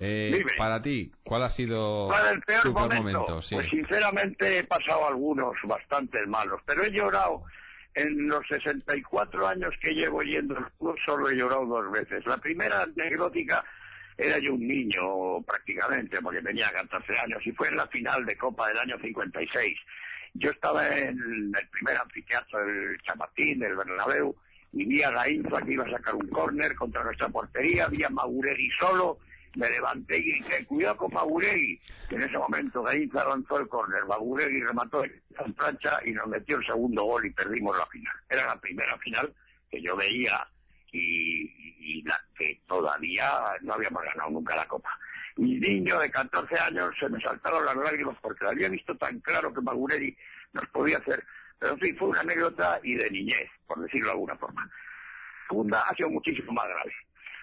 C: eh, para ti, ¿cuál ha sido
E: ¿Cuál el peor
C: tu peor
E: momento?
C: momento? Sí.
E: Pues sinceramente he pasado algunos bastante malos, pero he llorado en los 64 años que llevo yendo al club, solo he llorado dos veces. La primera anecdótica era yo un niño prácticamente, porque tenía 14 años, y fue en la final de Copa del año 56. Yo estaba en el primer anfiteatro del Chamartín, del Bernabéu, y vi a Gainza que iba a sacar un córner contra nuestra portería, vi a Maureri solo, me levanté y dije, cuidado con Maguregui. Y en ese momento Gainza lanzó el córner, Maguregui remató en plancha y nos metió el segundo gol y perdimos la final. Era la primera final que yo veía y, la que todavía no habíamos ganado nunca la Copa. Mi niño de 14 años se me saltaron las lágrimas porque lo había visto tan claro que Maguregui nos podía hacer. Pero fin, fue una anécdota y de niñez, por decirlo de alguna forma. Segunda ha sido muchísimo más grave.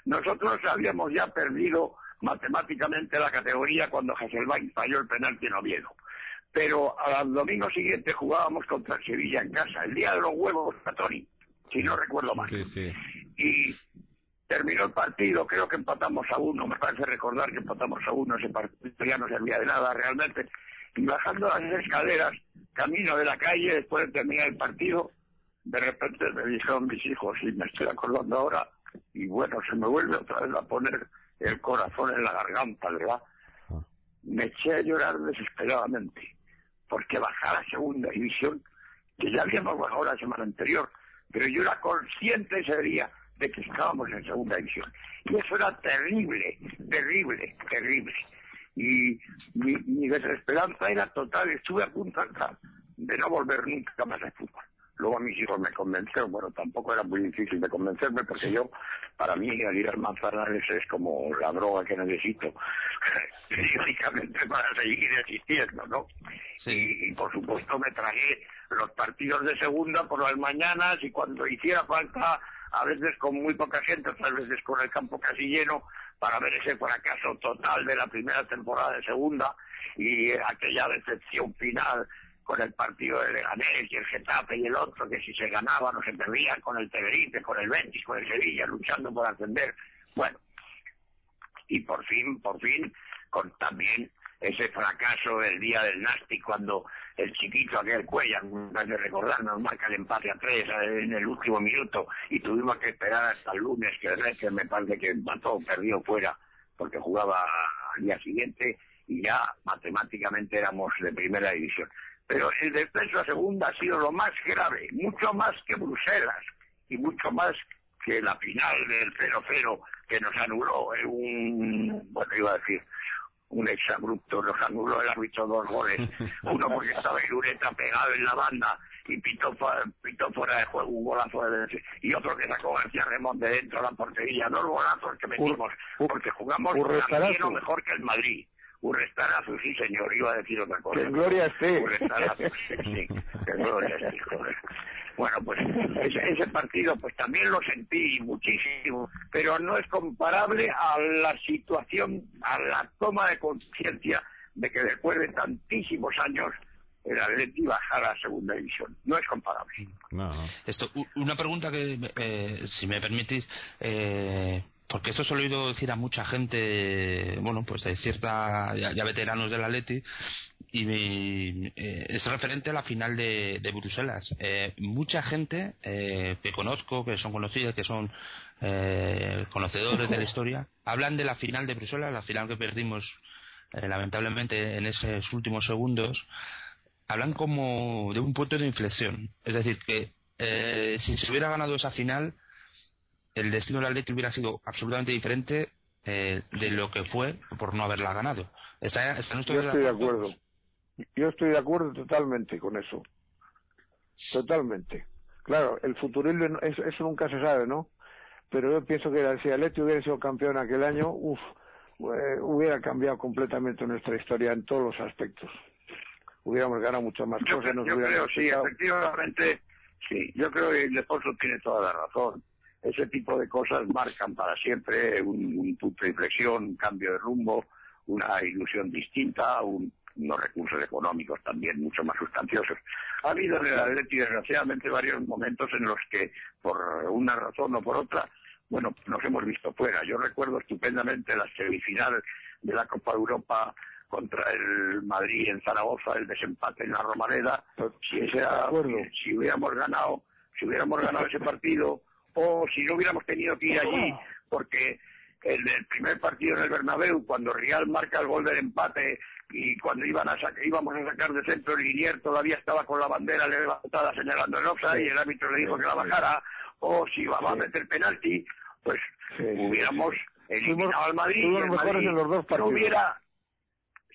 E: Nosotros habíamos ya perdido matemáticamente la categoría cuando Hasselbaink falló el penalti en Oviedo. Pero al domingo siguiente jugábamos contra el Sevilla en casa, el día de los huevos, Tony, si no recuerdo mal.
C: Sí, sí.
E: Y terminó el partido, creo que empatamos a uno, me parece recordar que empatamos a uno, ese partido ya no servía de nada realmente. Y bajando las escaleras, camino de la calle, después de terminar el partido, de repente me dijeron mis hijos, y me estoy acordando ahora, y bueno, se me vuelve otra vez a poner el corazón en la garganta, ¿verdad? Me eché a llorar desesperadamente, porque bajar a segunda división, que ya habíamos bajado la semana anterior, pero yo era consciente ese día de que estábamos en segunda división. Y eso era terrible, terrible, terrible. Y mi, mi desesperanza era total, estuve a punto de no volver nunca más al fútbol. Luego mis hijos me convencieron, bueno, tampoco era muy difícil de convencerme porque yo, para mí, el ir al Manzanares es como la droga que necesito periódicamente para seguir existiendo, ¿no?
G: Sí.
E: Y, y, por supuesto me tragué los partidos de segunda por las mañanas y cuando hiciera falta, a veces con muy poca gente, otras veces con el campo casi lleno, para ver ese fracaso total de la primera temporada de segunda y aquella decepción final con el partido de Leganés y el Getafe y el otro, que si se ganaba no se perdía, con el Tenerife, con el Betis, con el Sevilla, luchando por ascender. Bueno, y por fin, por fin, con también ese fracaso del día del Nasti cuando el chiquito aquel Cuellar, me hace recordar, nos marca el empate a tres en el último minuto y tuvimos que esperar hasta el lunes que el Reche me parece que empató, perdió fuera porque jugaba al día siguiente y ya matemáticamente éramos de primera división. Pero el descenso a segunda ha sido lo más grave, mucho más que Bruselas y mucho más que la final del 0-0 que nos anuló un, bueno, iba a decir, un exabrupto, nos anuló el árbitro dos goles, uno porque estaba Irureta pegado en la banda y pitó, fuera de juego un golazo de y otro que sacó García Remón de dentro de la portería, dos golazos que metimos, porque jugamos también mejor que el Madrid. Un restarazo, sí señor, iba a decir otra cosa.
H: Que gloria esté.
E: Un restarazo, sí, sí, que gloria esté. Bueno, pues ese, ese, partido pues también lo sentí muchísimo, pero no es comparable a la situación, a la toma de conciencia de que después de tantísimos años el Atleti bajara a segunda división. No es comparable.
G: Esto, una pregunta que, eh, si me permitís, eh, porque esto se lo he oído decir a mucha gente, bueno, pues de cierta, ya, veteranos del Atleti, y eh, es referente a la final de, de Bruselas. Eh, mucha gente eh, que conozco, que son conocidos, que son conocedores de la historia, hablan de la final de Bruselas, la final que perdimos lamentablemente en esos últimos segundos, hablan como de un punto de inflexión. Es decir, que si se hubiera ganado esa final, el destino del Atleti hubiera sido absolutamente diferente eh, de lo que fue por no haberla ganado. ¿Está,
H: Yo estoy de acuerdo. Yo estoy de acuerdo totalmente con eso. Totalmente. Claro, el futurismo, eso, eso nunca se sabe, ¿no? Pero yo pienso que si Atleti hubiera sido campeón aquel año, uff, eh, hubiera cambiado completamente nuestra historia en todos los aspectos. Hubiéramos ganado muchas más cosas.
E: Nos yo creo, sí, efectivamente, sí. Yo creo que el esposo tiene toda la razón ese tipo de cosas marcan para siempre un, punto de inflexión, un cambio de rumbo, una ilusión distinta, unos recursos económicos también mucho más sustanciosos. Ha habido en el Atleti, desgraciadamente, varios momentos en los que, por una razón o por otra, bueno, nos hemos visto fuera. Yo recuerdo estupendamente la semifinal de la Copa de Europa contra el Madrid en Zaragoza, el desempate en la Romareda. Si, ese, si hubiéramos ganado, si hubiéramos ganado ese partido, o si no hubiéramos tenido que ir allí, porque en el primer partido en el Bernabéu, cuando Real marca el gol del empate y cuando iban a íbamos a sacar de centro el Linier todavía estaba con la bandera levantada señalando el offside y el árbitro le dijo que la bajara, o si iba a meter penalti, pues hubiéramos eliminado al Madrid y el Madrid no hubiera,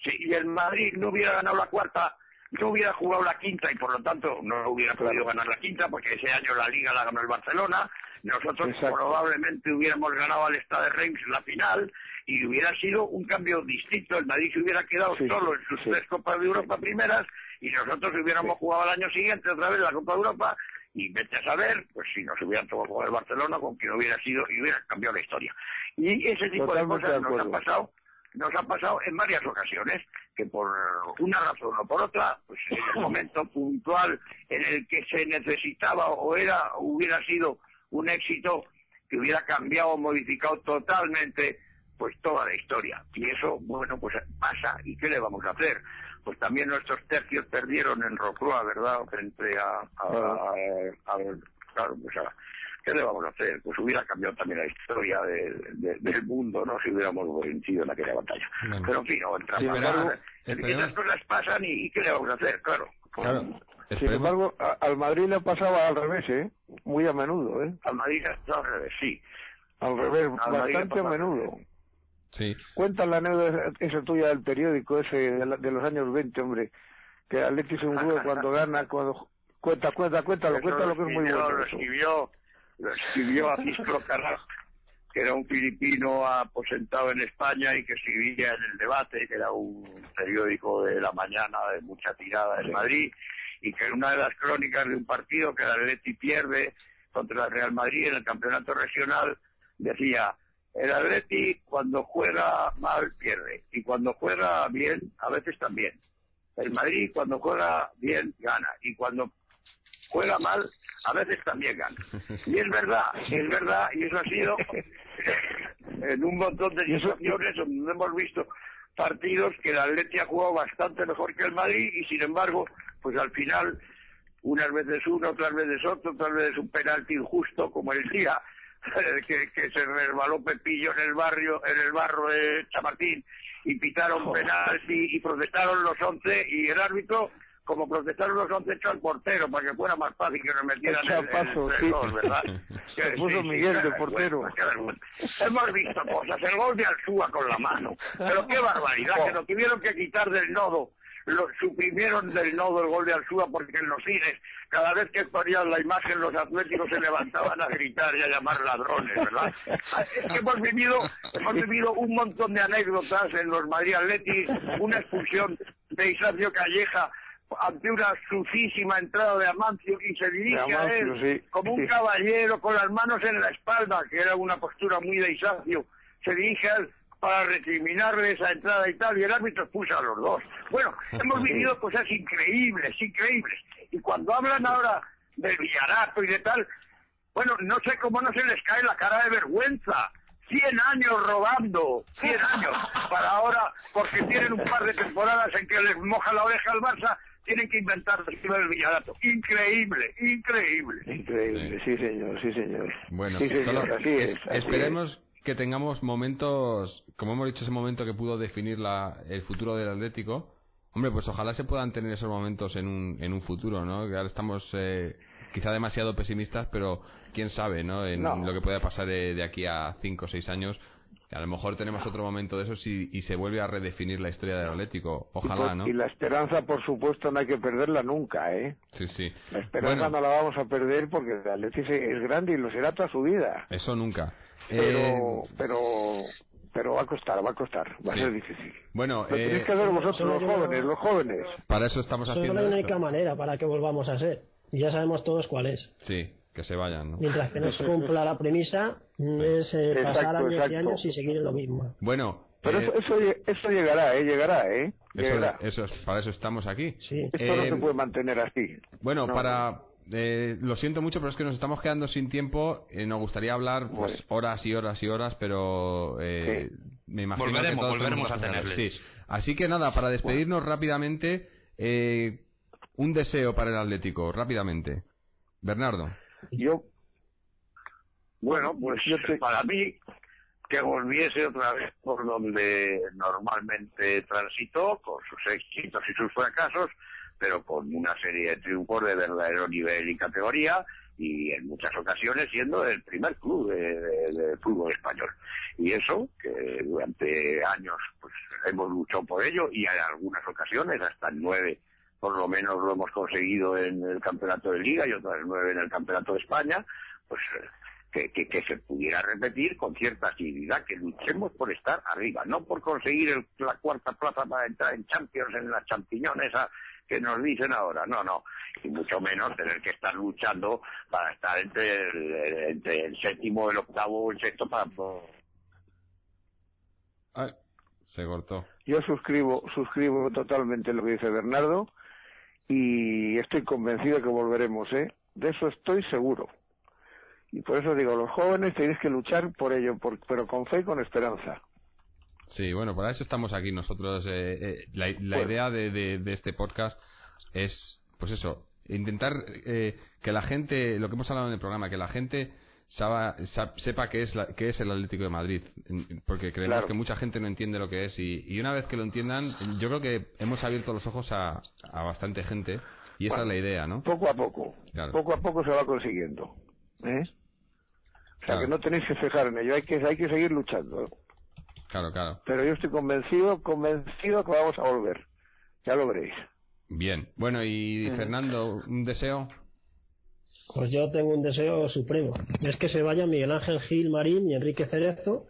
E: y el Madrid no hubiera ganado la cuarta no hubiera jugado la quinta y por lo tanto no hubiera podido ganar la quinta porque ese año la liga la ganó el Barcelona. Nosotros probablemente hubiéramos ganado al Stade Reims la final y hubiera sido un cambio distinto. El Madrid se hubiera quedado solo en sus tres Copas de Europa primeras y nosotros hubiéramos jugado al año siguiente otra vez la Copa de Europa. Y vete a saber, pues si nos hubieran tocado con el Barcelona, con quien hubiera sido y hubiera cambiado la historia. Y ese tipo de cosas nos han pasado nos ha pasado en varias ocasiones que por una razón o por otra, pues en el momento puntual en el que se necesitaba o era hubiera sido un éxito que hubiera cambiado o modificado totalmente pues toda la historia. Y eso, bueno, pues pasa. ¿Y qué le vamos a hacer? Pues también nuestros tercios perdieron en Rocrua, ¿verdad? Frente a, a, claro, pues a, ¿qué le vamos a hacer? Pues hubiera cambiado también la historia del mundo, ¿no? Si hubiéramos vencido en aquella batalla. Pero en fin, no, entramos. Sí, esas cosas pasan y, ¿qué le vamos a hacer? Claro.
H: claro. Sin embargo, al Madrid le pasaba al revés, ¿eh? Muy a menudo, ¿eh?
E: Al Madrid le al revés, sí.
H: Al revés, bastante a menudo.
C: Sí.
H: Cuenta la anécdota esa tuya del periódico ese de, los años 20, hombre, que Atleti se hundió cuando gana, cuando... Cuenta, cuenta, cuéntalo, cuéntalo que es muy bueno.
E: Lo escribió, lo escribió a Cisco Carrasco, que era un filipino aposentado en España y que escribía en El Debate, que era un periódico de la mañana de mucha tirada en Madrid, y que en una de las crónicas de un partido que el Atleti pierde contra el Real Madrid en el campeonato regional decía el Atleti cuando juega mal pierde y cuando juega bien a veces también. El Madrid cuando juega bien gana y cuando juega mal a veces también gana. Y es verdad es verdad y eso ha sido en un montón de situaciones donde hemos visto partidos que el Atleti ha jugado bastante mejor que el Madrid y sin embargo pues al final unas veces uno, otras veces otro, otras veces un penalti injusto como el día que, que se resbaló Pepillo en el barrio, en el barro de Chamartín y pitaron penal y, y protestaron los once y el árbitro como protestaron los once echó al portero para que fuera más fácil que nos metieran el,
H: a paso,
E: el
H: sí.
E: gol, ¿verdad?
H: Se
E: Que
H: puso Miguel de portero.
E: Hemos visto cosas, el gol de Alzúa con la mano, pero qué barbaridad, que lo tuvieron que quitar del nodo, lo suprimieron del nodo el gol de Alzúa porque en los cines, cada vez que ponían la imagen los atléticos se levantaban a gritar y a llamar ladrones, ¿verdad? Es que hemos vivido, hemos vivido un montón de anécdotas en los Madrid Atletis, una expulsión de Isacio Calleja ante una sucísima entrada de Amancio y se dirige a él
H: sí,
E: como un caballero con las manos en la espalda, que era una postura muy de Isacio, se dirige a él para recriminarle esa entrada y tal, y el árbitro expulsa a los dos. Bueno, hemos vivido cosas increíbles, increíbles. Y cuando hablan ahora del Villarato y de tal, bueno, no sé cómo no se les cae la cara de vergüenza. Cien años robando, cien años, para ahora, porque tienen un par de temporadas en que les moja la oreja al Barça, tienen que inventar el del Villarato. Increíble, increíble.
H: Increíble, sí señor, sí señor.
C: Bueno,
H: sí señor,
C: solo
H: así es. así
C: esperemos que tengamos momentos, como hemos dicho, ese momento que pudo definir la, el futuro del Atlético. Hombre, pues ojalá se puedan tener esos momentos en un, en un futuro, ¿no? Que ahora estamos eh, quizá demasiado pesimistas, pero quién sabe, ¿no? En
H: No.
C: lo que pueda pasar de, de aquí a 5 o 6 años. A lo mejor tenemos otro momento de esos y, y se vuelve a redefinir la historia del Atlético. Ojalá, ¿no?
H: Y la esperanza, por supuesto, no hay que perderla nunca, ¿eh?
C: Sí, sí.
H: La esperanza
C: Bueno,
H: no la vamos a perder porque el Atleti es grande y lo será toda su vida.
C: eso nunca.
H: Pero,
C: Eh,
H: pero, pero va a costar, va a costar, va
C: Sí.
H: a ser difícil.
C: bueno,
H: Lo
C: eh,
H: tenéis que hacer vosotros,
D: solo
H: los jóvenes, los jóvenes.
C: para eso estamos
D: Solo
C: haciendo
D: hay una única manera para que volvamos a ser. Y ya sabemos todos cuál es.
C: Sí, que se vayan, ¿no?
D: Mientras que no se cumpla la premisa, es eh,
H: Exacto,
D: pasar años y
H: exacto.
D: años y seguir en lo mismo.
C: Bueno,
H: Pero
C: eh,
H: eso, eso, eso llegará, ¿eh? Llegará, ¿eh?
C: eso,
H: Llegará.
C: eso es- para eso estamos aquí.
D: Sí.
H: Esto
C: Eh,
H: no se puede mantener así.
C: Bueno,
H: No.
C: para eh, lo siento mucho, pero es que nos estamos quedando sin tiempo. Eh, nos gustaría hablar pues
H: Bueno.
C: horas y horas y horas, pero eh, me imagino que
G: Volveremos,
C: todos
G: volveremos a tenerles.
C: Sí. Así que nada, para despedirnos rápidamente, eh, un deseo para el Atlético, rápidamente. Bernardo.
H: Yo,
E: Bueno, pues
H: Yo
E: para mí que volviese otra vez por donde normalmente transitó, con sus éxitos y sus fracasos, pero con una serie de triunfos de verdadero nivel y categoría, y en muchas ocasiones siendo el primer club de, fútbol español. Y eso, que durante años pues hemos luchado por ello, y en algunas ocasiones, hasta nueve por lo menos lo hemos conseguido en el campeonato de liga y otras nueve en el campeonato de España, pues que, que, que se pudiera repetir con cierta asiduidad, que luchemos por estar arriba, no por conseguir el- la cuarta plaza para entrar en Champions, en las champiñones que nos dicen ahora, no, no, y mucho menos tener que estar luchando para estar entre el, entre el séptimo, el octavo o el sexto para...
C: Ay, se cortó.
H: yo suscribo, suscribo totalmente lo que dice Bernardo y estoy convencido que volveremos, ¿eh? De eso estoy seguro. Y por eso digo, los jóvenes tenéis que luchar por ello, por- pero con fe y con esperanza.
C: Sí, bueno, para eso estamos aquí nosotros. eh, eh, la la
H: Bueno.
C: idea de, de- de este podcast es, pues eso, intentar eh, que la gente, lo que hemos hablado en el programa, que la gente saba- sepa qué es, la- qué es el Atlético de Madrid. Porque creemos
H: Claro.
C: que mucha gente no entiende lo que es. Y, y una vez que lo entiendan, yo creo que hemos abierto los ojos a, a bastante gente. Y esa
H: Bueno.
C: es la idea, ¿no?
H: Poco a poco,
C: Claro.
H: poco a poco se va consiguiendo. ¿eh? O sea
C: Claro.
H: que no tenéis que fijar en ello, hay que, hay que seguir luchando.
C: Claro, claro.
H: Pero yo estoy convencido, convencido que vamos a volver. Ya lo veréis.
C: Bien. Bueno, y Fernando, un deseo.
D: Pues yo tengo un deseo supremo. Es que se vayan Miguel Ángel Gil Marín y Enrique Cerezo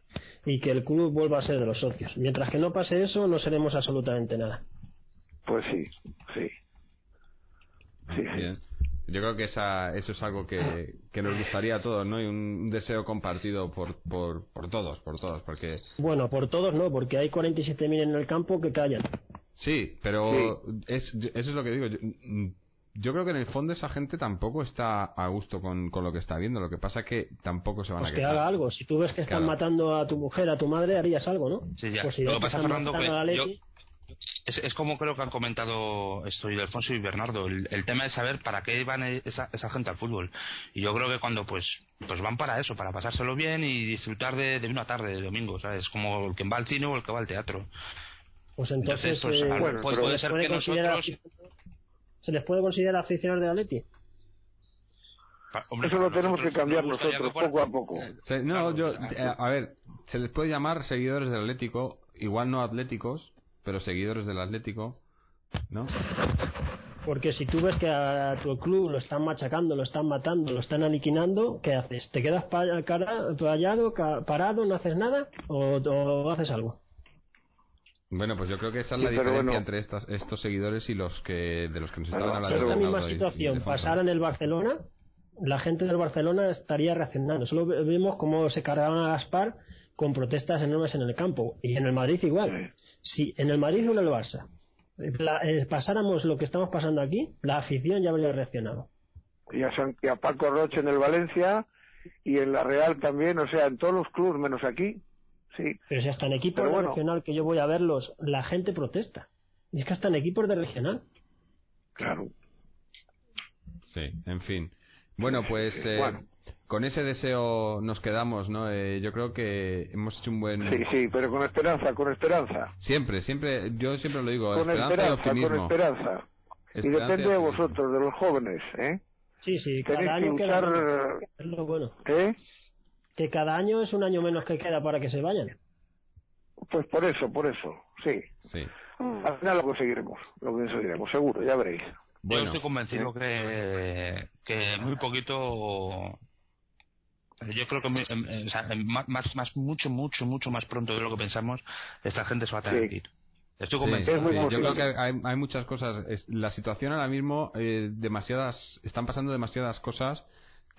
D: y que el club vuelva a ser de los socios. Mientras que no pase eso, no seremos absolutamente nada.
H: Pues sí, sí. Sí, sí.
C: Bien. Yo creo que esa, eso es algo que, que nos gustaría a todos, ¿no? Y un, deseo compartido por, por, por todos, por todos, porque
D: Bueno, por todos no, porque hay 47.000 en el campo que callan.
C: sí, pero Es, eso es lo que digo. Yo, creo que en el fondo esa gente tampoco está a gusto con, con lo que está viendo. Lo que pasa es que tampoco se van
D: Pues
C: a
D: que haga algo. Si tú ves que están
C: Claro.
D: matando a tu mujer, a tu madre, harías algo, ¿no?
G: Sí, ya.
D: Pues si
G: Lo que pasa, Fernando, que yo- es, es, como creo que han comentado esto y Alfonso y Bernardo, el, el, tema de saber para qué van esa, esa, gente al fútbol. Y yo creo que cuando pues pues van para eso, para pasárselo bien y disfrutar de, de una tarde de domingo, ¿sabes? Como el que va al cine o el que va al teatro.
D: Pues entonces,
G: entonces pues,
D: eh,
G: bueno, puede, puede ser que nosotros...
D: ¿Se les puede considerar aficionados de Atleti?
F: Hombre, Eso lo tenemos que cambiar nosotros, poco a poco.
C: Se, no, yo, eh, a ver, se les puede llamar seguidores del Atlético, igual no atléticos, pero seguidores del Atlético, ¿no?
D: Porque si tú ves que a tu club lo están machacando, lo están matando, lo están aniquilando, ¿qué haces? ¿Te quedas callado, parado, no haces nada o, o, haces algo?
C: Bueno, pues yo creo que esa es la sí, diferencia bueno. entre estas, estos seguidores y los que de los que nos estaban hablando.
D: Si esta misma situación pasara en el Barcelona, la gente del Barcelona estaría reaccionando. Solo vemos cómo se cargaron a Gaspar con protestas enormes en el campo. Y en el Madrid igual. Si en el Madrid o en el Barça la, eh, pasáramos lo que estamos pasando aquí, la afición ya habría reaccionado.
H: Y a, San, y a Paco Roche en el Valencia y en la Real también, o sea, en todos los clubes menos aquí. Sí.
D: Pero si hasta en equipos de regional que yo voy a verlos, la gente protesta. Y es que hasta en equipos de regional.
H: Claro.
C: Sí, en fin. Bueno, pues eh, bueno. con ese deseo nos quedamos, ¿no? Eh, yo creo que hemos hecho un buen...
H: Sí, sí, pero con esperanza, con esperanza.
C: Siempre, siempre, yo siempre lo digo,
H: con
C: esperanza,
H: esperanza
C: y optimismo.
H: Con esperanza. Y depende de vosotros, de los jóvenes, ¿eh?
D: Sí, sí,
H: Tenéis
D: cada año
H: que
D: queda
H: luchar...
D: menos, es lo bueno.
H: ¿Eh?
D: Que cada año es un año menos que queda para que se vayan.
H: Pues por eso, por eso, sí.
C: Sí.
H: Al final lo conseguiremos, lo conseguiremos, seguro, ya veréis.
G: Bueno, Yo estoy convencido que, que muy poquito yo creo que muy, eh, o sea, más, más, mucho, mucho, mucho más pronto de lo que pensamos, esta gente se va a tener que ir. Estoy convencido.
C: Sí, sí, yo creo que hay, hay muchas cosas. Es, la situación ahora mismo, eh, demasiadas, están pasando demasiadas cosas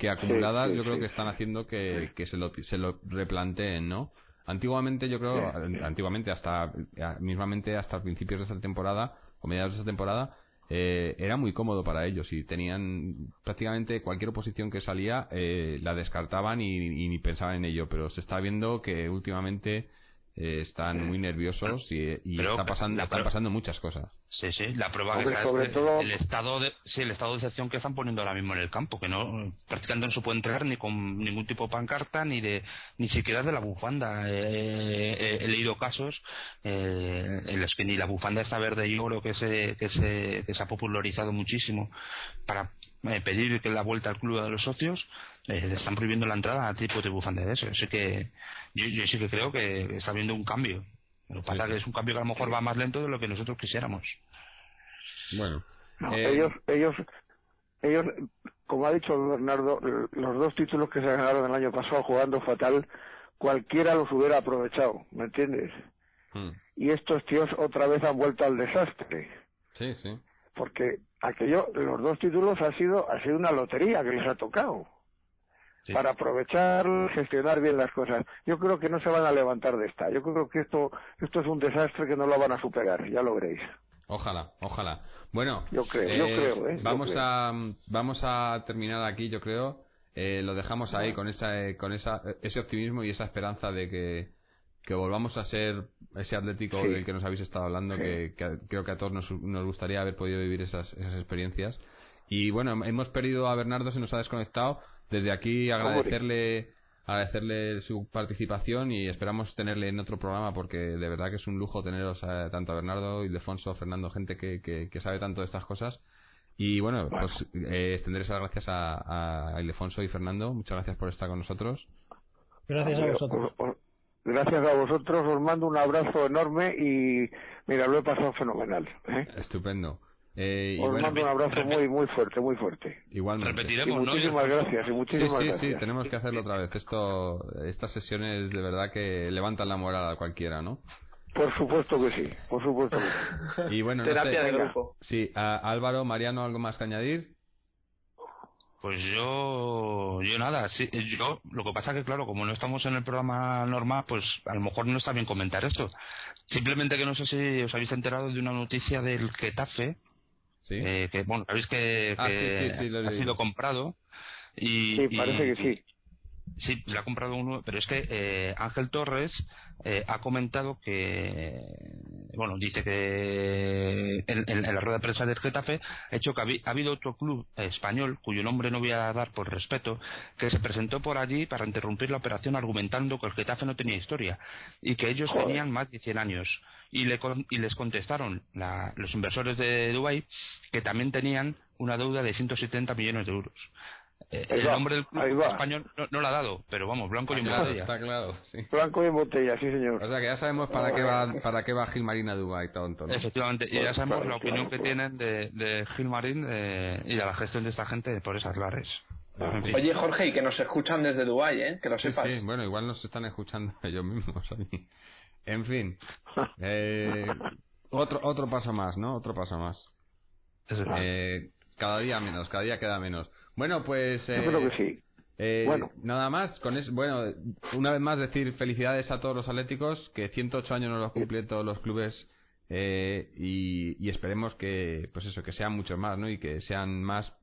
C: que acumuladas
H: sí,
C: yo creo que están haciendo que, que se, lo, se lo replanteen, ¿no? Antiguamente, yo creo, antiguamente hasta, mismamente hasta principios de esta temporada, o mediados de esta temporada, eh, era muy cómodo para ellos y tenían prácticamente cualquier oposición que salía eh, la descartaban y, y, ni pensaban en ello pero se está viendo que últimamente eh, están muy nerviosos y, y
G: Pero
C: está pasando, están
G: prueba-
C: pasando muchas cosas
G: Sí, sí, la prueba
H: Hombre,
G: que está
H: sobre
G: es
H: todo-
G: el estado de sí, el estado de excepción que están poniendo ahora mismo en el campo, que no prácticamente no se puede entrar ni con ningún tipo de pancarta ni de ni siquiera de la bufanda. Eh, eh, he leído casos eh, en los que ni la bufanda esta verde yo creo que se que se que se ha popularizado muchísimo para eh, pedir que la vuelta al club de los socios eh, le están prohibiendo la entrada a tipo de bufanda de eso. Así que yo, yo sí que creo que está habiendo un cambio. Lo que pasa es que es un cambio que a lo mejor va más lento de lo que nosotros quisiéramos.
C: bueno
H: No,
C: Eh,
H: ellos, ellos, ellos, como ha dicho Bernardo, los dos títulos que se ganaron el año pasado jugando fatal, cualquiera los hubiera aprovechado, ¿me entiendes?
C: mm,
H: Y estos tíos otra vez han vuelto al desastre,
C: sí sí
H: porque aquello, los dos títulos ha sido, ha sido una lotería que les ha tocado.
G: Sí.
H: Para aprovechar, gestionar bien las cosas. Yo creo que no se van a levantar de esta. Yo creo que esto, esto es un desastre que no lo van a superar, ya lo veréis.
C: Ojalá, ojalá. Bueno,
H: Yo creo, yo creo, ¿eh? Yo
C: vamos
H: creo.
C: a vamos a terminar aquí, yo creo. Eh, lo dejamos ahí con esa eh, con esa ese optimismo y esa esperanza de que que volvamos a ser ese Atlético
H: Sí.
C: del que nos habéis estado hablando,
H: Sí.
C: que, que creo que a todos nos, nos gustaría haber podido vivir esas, esas experiencias. Y bueno, hemos perdido a Bernardo, se nos ha desconectado. Desde aquí agradecerle agradecerle su participación y esperamos tenerle en otro programa porque de verdad que es un lujo teneros eh, tanto a Bernardo, Ildefonso, Fernando, gente que, que, que sabe tanto de estas cosas. Y bueno,
H: Bueno.
C: pues eh, extender esas gracias a, a Ildefonso y Fernando. Muchas gracias por estar con nosotros.
D: Gracias a vosotros.
H: os- os- gracias a vosotros, os mando un abrazo enorme y mira, lo he pasado fenomenal. ¿eh?
C: Estupendo. Eh, y
H: Os
C: bueno,
H: mando un abrazo muy, muy fuerte, muy fuerte.
C: igualmente.
H: Y
G: Repetiremos, ¿no?
H: muchísimas gracias, y
C: Sí,
H: muchísimas
C: sí,
H: gracias.
C: sí, tenemos que hacerlo otra vez. Esto, estas sesiones de verdad que levantan la moral a cualquiera, ¿no?
H: Por supuesto que sí, por supuesto que sí.
C: Y bueno, no
F: Terapia
C: sé,
F: de grupo.
C: Sí, a- Álvaro, Mariano, ¿algo más que añadir?
G: Pues yo, yo nada, sí, yo, lo que pasa que claro, como no estamos en el programa normal, pues a lo mejor no está bien comentar esto. Simplemente que no sé si os habéis enterado de una noticia del Getafe,
C: Sí.
G: eh, que bueno, sabéis que,
C: Ah,
G: que
C: sí, sí, sí, lo he
G: ha sido comprado y,
H: Sí, parece
G: y-
H: que sí.
G: Sí, le ha comprado uno, pero es que eh, Ángel Torres eh, ha comentado que, bueno, dice que en, la rueda de prensa del Getafe ha hecho que ha, habido otro club español, cuyo nombre no voy a dar por respeto, que se presentó por allí para interrumpir la operación argumentando que el Getafe no tenía historia y que ellos tenían más de 100 años. Y, le, y les contestaron los inversores de Dubái que también tenían una deuda de 170 millones de euros. Eh, el nombre del club español no, no, lo ha dado, pero vamos, blanco y en botella.
C: Está claro, sí.
H: Blanco y en botella, sí señor.
C: O sea que ya sabemos para qué va para qué va Gilmarín a Dubái, tonto. ¿no?
G: Efectivamente, y ya sabemos la opinión que tienen de, de Gilmarín eh, y de la gestión de esta gente por esas lares.
F: Oye Jorge, y que nos escuchan desde Dubái, ¿eh? Que lo sepas.
C: Sí, bueno, igual nos están escuchando ellos mismos. En fin, eh, otro otro paso más, ¿no? Otro paso más. Eh, cada día menos, cada día queda menos. Bueno, pues.
H: Eh, creo que sí.
C: Eh, bueno. Nada más, con eso, bueno, una vez más decir felicidades a todos los atléticos, que 108 años no los cumplen todos los clubes eh, y, esperemos que, pues eso, que sean muchos más, ¿no? Y que sean más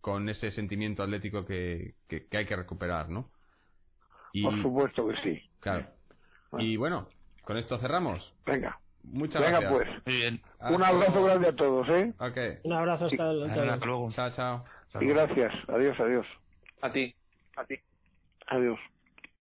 C: con ese sentimiento atlético que, que, hay que recuperar, ¿no?
H: Y, Por supuesto que sí.
C: Claro. Y bueno, con esto cerramos.
H: Venga.
C: Muchas
H: Venga,
C: gracias.
H: pues. Un abrazo grande a todos, ¿eh?
C: Okay.
D: Un abrazo hasta,
G: luego.
C: Chao, chao.
H: Y gracias. Adiós, adiós.
F: A ti.
E: A ti.
H: Adiós.